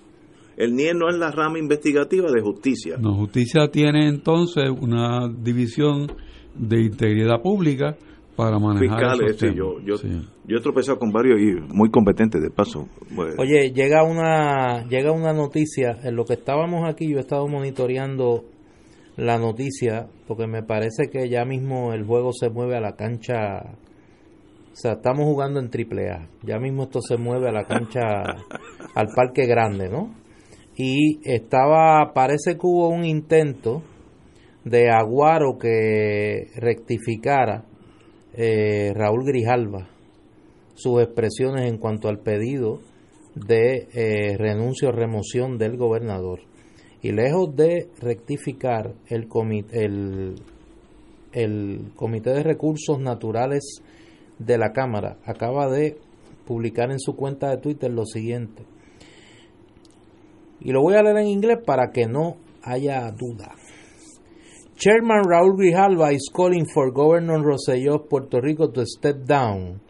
El NIE no es la rama investigativa de justicia. No, justicia tiene entonces una división de integridad pública para manejar Fiscales, yo, yo, yo he tropezado con varios y muy competentes de paso. Pues. Oye, llega una, llega una noticia, en lo que estábamos aquí yo he estado monitoreando la noticia, porque me parece que ya mismo el juego se mueve a la cancha, o sea, estamos jugando en triple A, ya mismo esto se mueve a la cancha, al parque grande, ¿no? Y estaba, parece que hubo un intento de Aguaro que rectificara eh, Raúl Grijalva sus expresiones en cuanto al pedido de eh, renuncia o remoción del gobernador. Y lejos de rectificar el comité, el, el comité de Recursos Naturales de la Cámara, acaba de publicar en su cuenta de Twitter lo siguiente. Y lo voy a leer en inglés para que no haya duda. Chairman Raúl Grijalva is calling for Governor Rosselló of Puerto Rico to step down,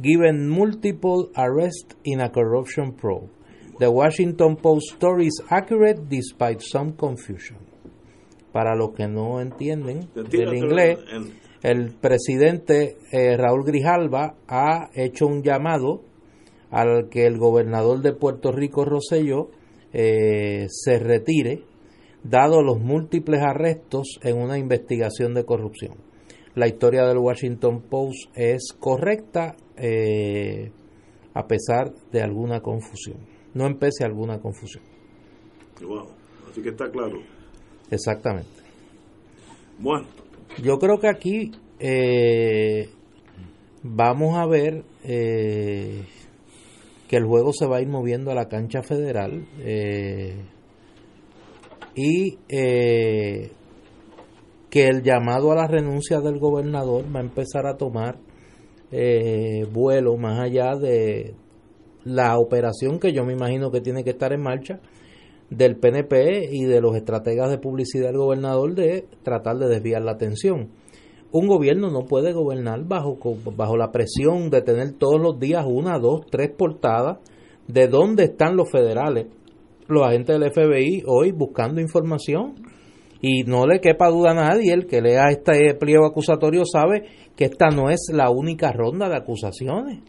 given multiple arrests in a corruption probe. The Washington Post story is accurate despite some confusion. Para los que no entienden el inglés, el presidente eh, Raúl Grijalva ha hecho un llamado al que el gobernador de Puerto Rico, Rosselló, eh, se retire dado los múltiples arrestos en una investigación de corrupción. La historia del Washington Post es correcta eh, a pesar de alguna confusión. No empece alguna confusión. Wow. Así que está claro. Exactamente. Bueno. Yo creo que aquí eh, vamos a ver eh, que el juego se va a ir moviendo a la cancha federal y eh, que el llamado a la renuncia del gobernador va a empezar a tomar eh, vuelo más allá de la operación que yo me imagino que tiene que estar en marcha del PNP y de los estrategas de publicidad del gobernador de tratar de desviar la atención. Un gobierno no puede gobernar bajo, bajo la presión de tener todos los días una, dos, tres portadas de dónde están los federales los agentes del FBI hoy buscando información y no le quepa duda a nadie, el que lea este pliego acusatorio sabe que esta no es la única ronda de acusaciones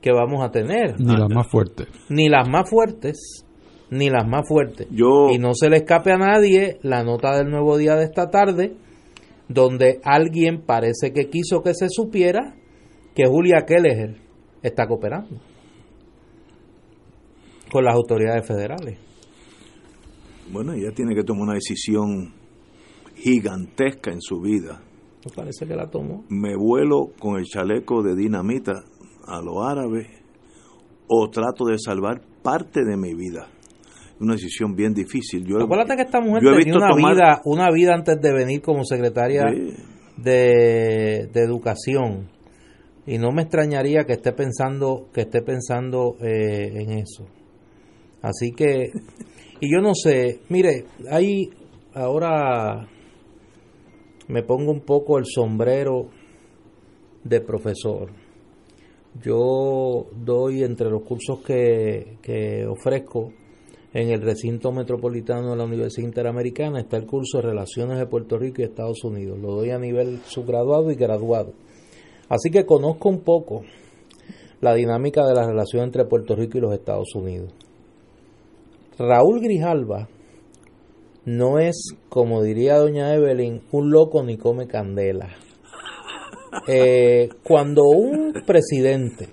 que vamos a tener. Ni las más fuertes. Ni las más fuertes, ni las más fuertes. Y no se le escape a nadie la nota del nuevo día de esta tarde, donde alguien parece que quiso que se supiera que Julia Kelleher está cooperando con las autoridades federales. Bueno, ella tiene que tomar una decisión gigantesca en su vida. Me parece que la tomó. Me vuelo con el chaleco de dinamita a los árabes o trato de salvar parte de mi vida. Una decisión bien difícil. Yo, Acuérdate que esta mujer tenía una vida, una vida antes de venir como secretaria de, de, educación y no me extrañaría que esté pensando que esté pensando eh, en eso. Así que y yo no sé, mire, ahí ahora me pongo un poco el sombrero de profesor. Yo doy entre los cursos que, que ofrezco en el recinto metropolitano de la Universidad Interamericana está el curso de Relaciones de Puerto Rico y Estados Unidos. Lo doy a nivel subgraduado y graduado. Así que conozco un poco la dinámica de la relación entre Puerto Rico y los Estados Unidos. Raúl Grijalva no es, como diría doña Evelyn, un loco ni come candela. Eh, cuando un presidente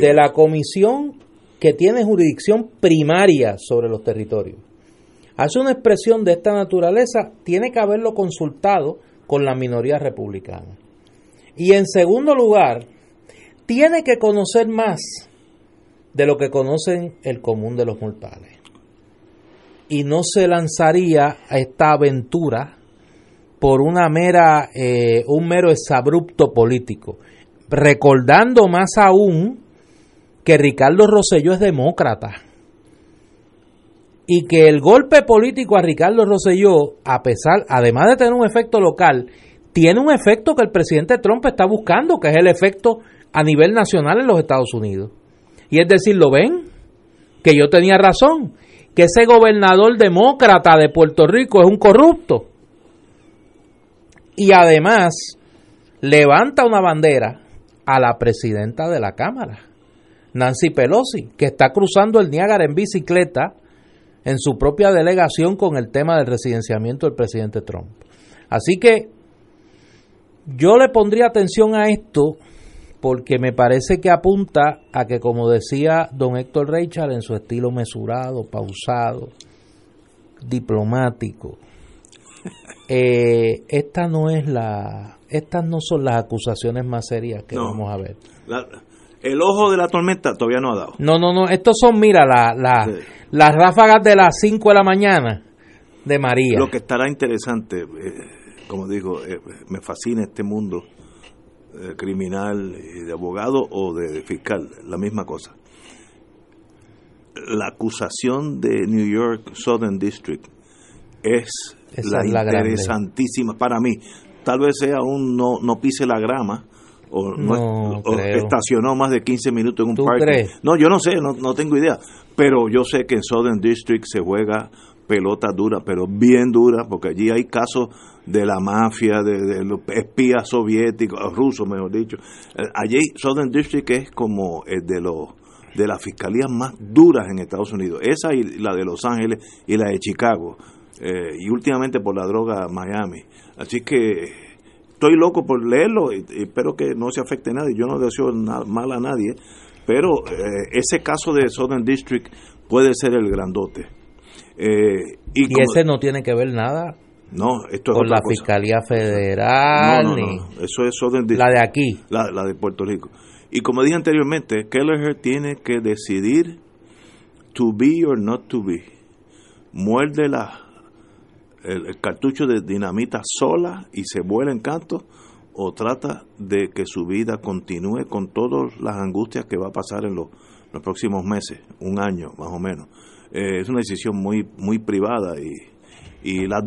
de la comisión que tiene jurisdicción primaria sobre los territorios hace una expresión de esta naturaleza, tiene que haberlo consultado con la minoría republicana. Y en segundo lugar, tiene que conocer más de lo que conocen el común de los mortales y no se lanzaría a esta aventura por una mera, eh, un mero exabrupto político. Recordando más aún que Ricardo Rosselló es demócrata y que el golpe político a Ricardo Rosselló, a pesar, además de tener un efecto local, tiene un efecto que el presidente Trump está buscando, que es el efecto a nivel nacional en los Estados Unidos. Y es decir, ¿lo ven? Que yo tenía razón, que ese gobernador demócrata de Puerto Rico es un corrupto. Y además levanta una bandera a la presidenta de la Cámara, Nancy Pelosi, que está cruzando el Niágara en bicicleta en su propia delegación con el tema del residenciamiento del presidente Trump. Así que yo le pondría atención a esto porque me parece que apunta a que, como decía don Héctor Reichard, en su estilo mesurado, pausado, diplomático, eh, esta no es la, estas no son las acusaciones más serias que vamos a ver. el ojo de la tormenta todavía no ha dado. No, no, no, estos son, mira, la, la, las ráfagas de las 5 de la mañana de María. Lo que estará interesante, eh, como digo, eh, me fascina este mundo eh, criminal y de abogado o de fiscal, la misma cosa. La acusación de New York Southern District es la, interesantísima para mí. Tal vez sea un no, no pise la grama, o, no, estacionó más de 15 minutos en un parque. No, yo no sé, no, no tengo idea. Pero yo sé que en Southern District se juega pelota dura, pero bien dura, porque allí hay casos de la mafia, de, los espías soviéticos, rusos mejor dicho. Eh, allí Southern District es como el de los de las fiscalías más duras en Estados Unidos. Esa y la de Los Ángeles y la de Chicago. Eh, y últimamente por la droga Miami. Así que estoy loco por leerlo y, espero que no se afecte a nadie. Yo no deseo mal a nadie, pero eh, ese caso de Southern District puede ser el grandote. Eh, y, ese no tiene que ver nada no, esto con la Fiscalía Federal, no, no, eso es District, la de aquí, la, la de Puerto Rico. Y como dije anteriormente, Kelleher tiene que decidir to be or not to be. Muerde la, el, cartucho de dinamita sola y se vuela en canto o trata de que su vida continúe con todas las angustias que va a pasar en los, próximos meses, un año más o menos. Eh, es una decisión muy muy privada y, y la,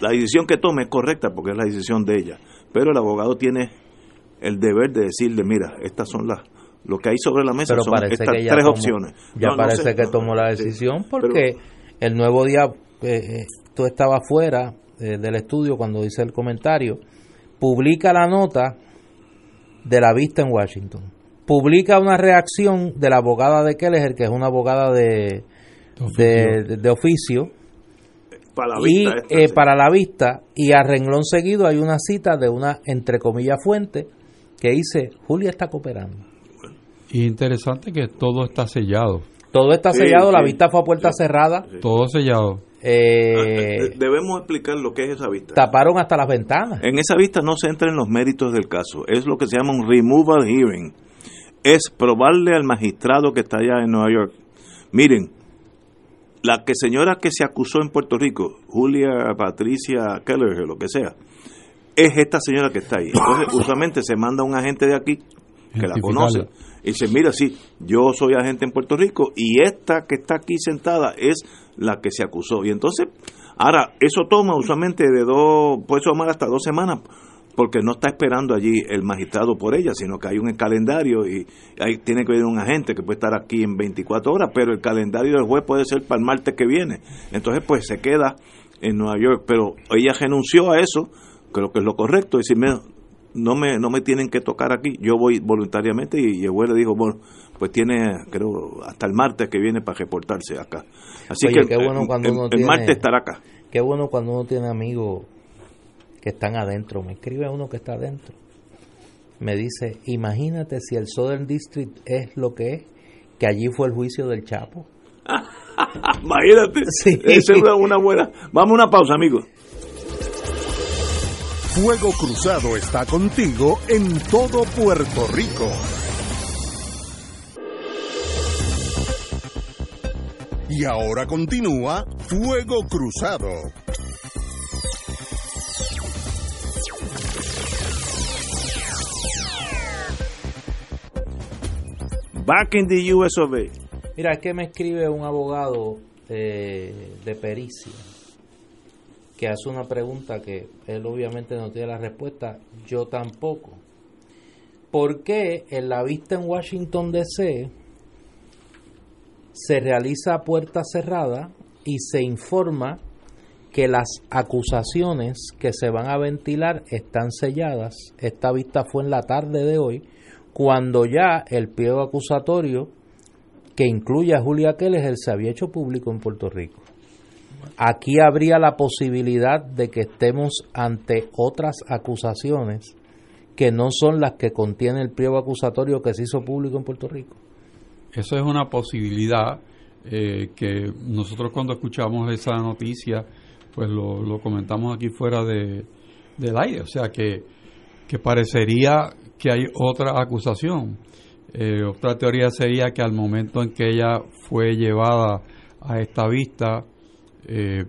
la decisión que tome es correcta porque es la decisión de ella, pero el abogado tiene el deber de decirle, mira, estas son las lo que hay sobre la mesa son estas tres opciones. Ya parece que tomó la decisión porque el nuevo día eh, eh, tú estabas fuera eh, del estudio cuando dice el comentario, publica la nota de la vista en Washington. Publica una reacción de la abogada de Kelleher, que es una abogada de, de, oficio, para la vista, y eh, para la vista y a renglón seguido hay una cita de una entre comillas fuente que dice Julia está cooperando y interesante que todo está sellado todo está sellado la vista fue a puerta cerrada todo sellado eh, Debemos explicar lo que es esa vista. Taparon hasta las ventanas. En esa vista no se entra en los méritos del caso. Es lo que se llama un removal hearing. Es probarle al magistrado que está allá en Nueva York. Miren, la que señora que se acusó en Puerto Rico, Julia Patricia Keller, lo que sea, es esta señora que está ahí. Entonces, usualmente se manda un agente de aquí que la conoce y dice, mira, sí, yo soy agente en Puerto Rico y esta que está aquí sentada es la que se acusó. Y entonces, ahora, eso toma usualmente de dos, puede tomar hasta dos semanas, porque no está esperando allí el magistrado por ella, sino que hay un calendario y ahí tiene que venir un agente que puede estar aquí en 24 horas, pero el calendario del juez puede ser para el martes que viene. Entonces, pues se queda en Nueva York, pero ella renunció a eso, creo que es lo correcto, decirme, no me, no me tienen que tocar aquí, yo voy voluntariamente y el juez le dijo, bueno, pues tiene, creo, hasta el martes que viene para reportarse acá. Así que el, martes estará acá. Qué bueno cuando uno tiene amigos que están adentro. Me escribe uno que está adentro. Me dice, imagínate si el Southern District es lo que es, que allí fue el juicio del Chapo. imagínate. Sí. Esa es una buena. Vamos a una pausa, amigos. Fuego Cruzado está contigo en todo Puerto Rico. Y ahora continúa Fuego Cruzado. Back in the US Mira, es que me escribe un abogado eh, de pericia que hace una pregunta que él obviamente no tiene la respuesta, yo tampoco. ¿Por qué en la vista en Washington DC se realiza a puerta cerrada y se informa que las acusaciones que se van a ventilar están selladas? Esta vista fue en la tarde de hoy, cuando ya el pliego acusatorio que incluye a Julia Keller se había hecho público en Puerto Rico. Aquí habría la posibilidad de que estemos ante otras acusaciones que no son las que contiene el pliego acusatorio que se hizo público en Puerto Rico. Eso es una posibilidad eh, que nosotros cuando escuchamos esa noticia, pues lo, comentamos aquí fuera de, del aire, o sea que, que parecería que hay otra acusación. Eh, otra teoría sería que al momento en que ella fue llevada a esta vista, eh,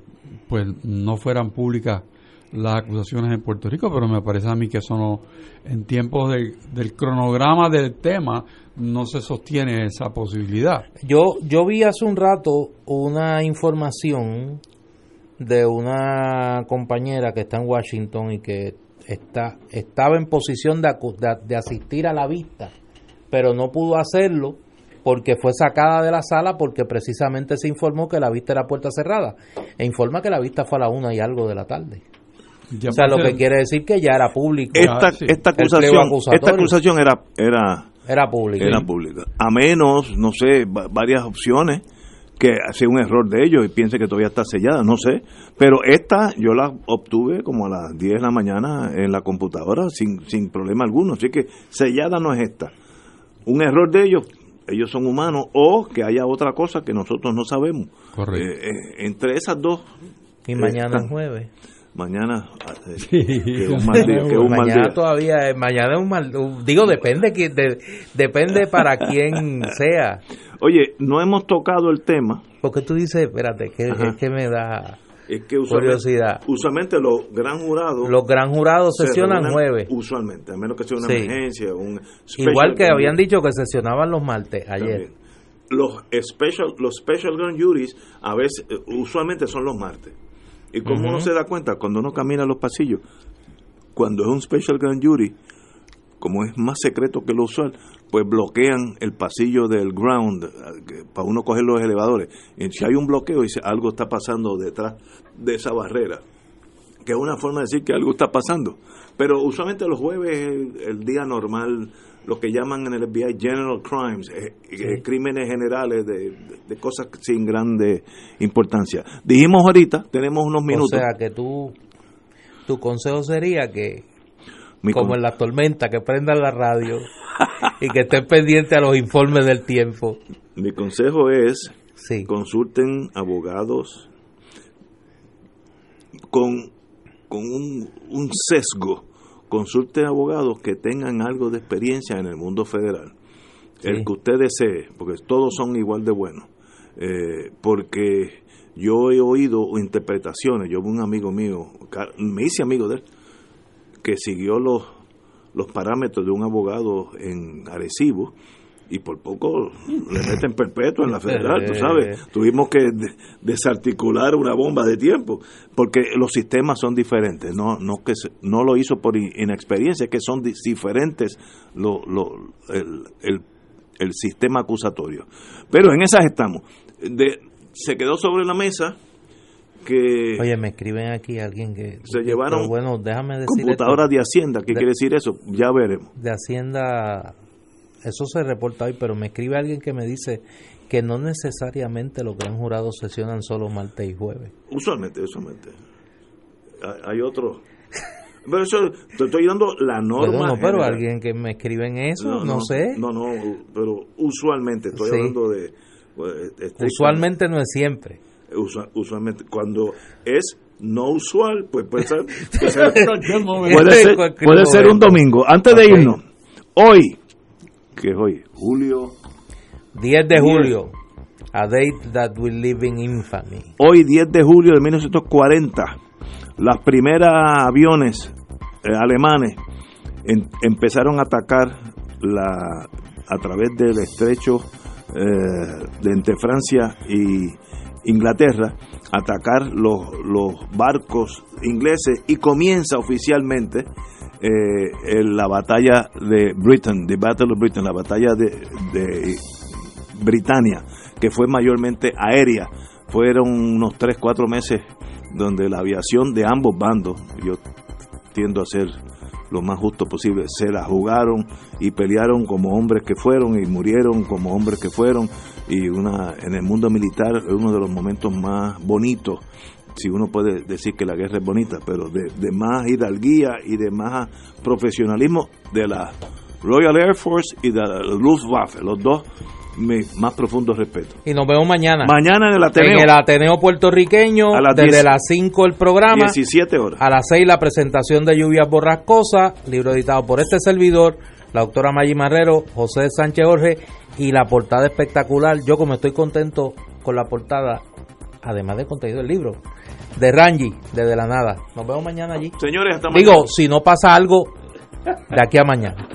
pues no fueran públicas las acusaciones en Puerto Rico, pero me parece a mí que eso no, en tiempos del cronograma del tema no se sostiene esa posibilidad. Yo, yo vi hace un rato una información de una compañera que está en Washington y que está, estaba en posición de, de asistir a la vista, pero no pudo hacerlo porque fue sacada de la sala porque precisamente se informó que la vista era puerta cerrada e informa que la vista fue a la una y algo de la tarde. o sea, lo que quiere decir que ya era público. Esta, esta acusación, esta acusación era, era, era pública. Era pública. A menos, no sé, varias opciones que sea un error de ellos y piense que todavía está sellada, no sé. Pero esta yo la obtuve como a las 10 de la mañana en la computadora sin, sin problema alguno. Así que sellada no es esta. Un error de ellos, ellos son humanos, o que haya otra cosa que nosotros no sabemos. Correcto. Eh, eh, entre esas dos. Y mañana es jueves. Mañana, mañana todavía, mañana es un mal, digo, depende, que, depende para quién sea. Oye, no hemos tocado el tema. Porque tú dices, espérate, que, es que me da es que usualmente, curiosidad. Usualmente los gran jurados. Los gran jurados sesionan jueves. Usualmente, a menos que sea una emergencia. Un Igual que habían dicho que sesionaban los martes ayer. Los special, los special grand juries a veces, eh, usualmente son los martes. ¿Y cómo uno se da cuenta? Cuando uno camina los pasillos, cuando es un special grand jury, como es más secreto que lo usual, pues bloquean el pasillo del ground eh, para uno coger los elevadores. Y si hay un bloqueo, dice algo está pasando detrás de esa barrera, que es una forma de decir que algo está pasando. Pero usualmente los jueves es el, día normal, lo que llaman en el FBI general crimes, eh, eh, crímenes generales de, de, cosas sin grande importancia. Dijimos ahorita, tenemos unos minutos. O sea que tú, tu consejo sería que, como en la tormenta, que prendan la radio y que estén pendientes a los informes del tiempo. Mi consejo es consulten abogados con, con un, un, sesgo. Consulten abogados que tengan algo de experiencia en el mundo federal. El que usted desee, porque todos son igual de buenos. Eh, porque yo he oído interpretaciones. Yo, un amigo mío, me hice amigo de él, que siguió los los parámetros de un abogado en Arecibo y por poco le meten perpetuo en la federal, tú sabes. Tuvimos que desarticular una bomba de tiempo porque los sistemas son diferentes. No, no que no lo hizo por inexperiencia, es que son diferentes lo, lo, el, el, el, sistema acusatorio. Pero en esas estamos. De, se quedó sobre la mesa Oye, me escriben aquí alguien que... Se llevaron bueno, déjame decir computadoras de Hacienda, ¿qué quiere decir eso? Ya veremos. De Hacienda, eso se reporta hoy, pero me escribe alguien que me dice que no necesariamente los gran jurados sesionan solo martes y jueves. Usualmente, usualmente. Hay otros... Pero eso, te estoy dando la norma. no, pero alguien que me escribe en eso, no, sé. No, no, pero usualmente, estoy hablando de... Pues, este, usualmente no es siempre usualmente cuando es no usual, pues puede ser, puede ser, un domingo. Antes de irnos, hoy, que es hoy, julio. 10 de julio, a date that will live in infamy. Hoy 10 de julio de 1940, las primeras aviones eh, alemanes empezaron a atacar la a través del estrecho eh, de entre Francia y Inglaterra atacar los, los barcos ingleses y comienza oficialmente eh, la batalla de Britain, the Battle of Britain, la batalla de, de Britania, que fue mayormente aérea. Fueron unos 3, 4 meses donde la aviación de ambos bandos, yo tiendo a ser lo más justo posible, se la jugaron y pelearon como hombres que fueron y murieron como hombres que fueron. Y una en el mundo militar es uno de los momentos más bonitos si uno puede decir que la guerra es bonita, pero de, de más hidalguía y de más profesionalismo de la Royal Air Force y de la Luftwaffe, los dos mi más profundo respeto. Y nos vemos mañana. Mañana en el Ateneo. En el Ateneo puertorriqueño, desde las 5 el programa. 17 horas. A las 6 la presentación de Lluvias Borrascosas, libro editado por este servidor, la doctora Maggi Marrero, José Sánchez Jorge, y la portada espectacular. Yo como estoy contento con la portada, además de contenido del libro, de Rangi, desde la nada. Nos vemos mañana allí. Señores, hasta mañana. Digo, si no pasa algo de aquí a mañana.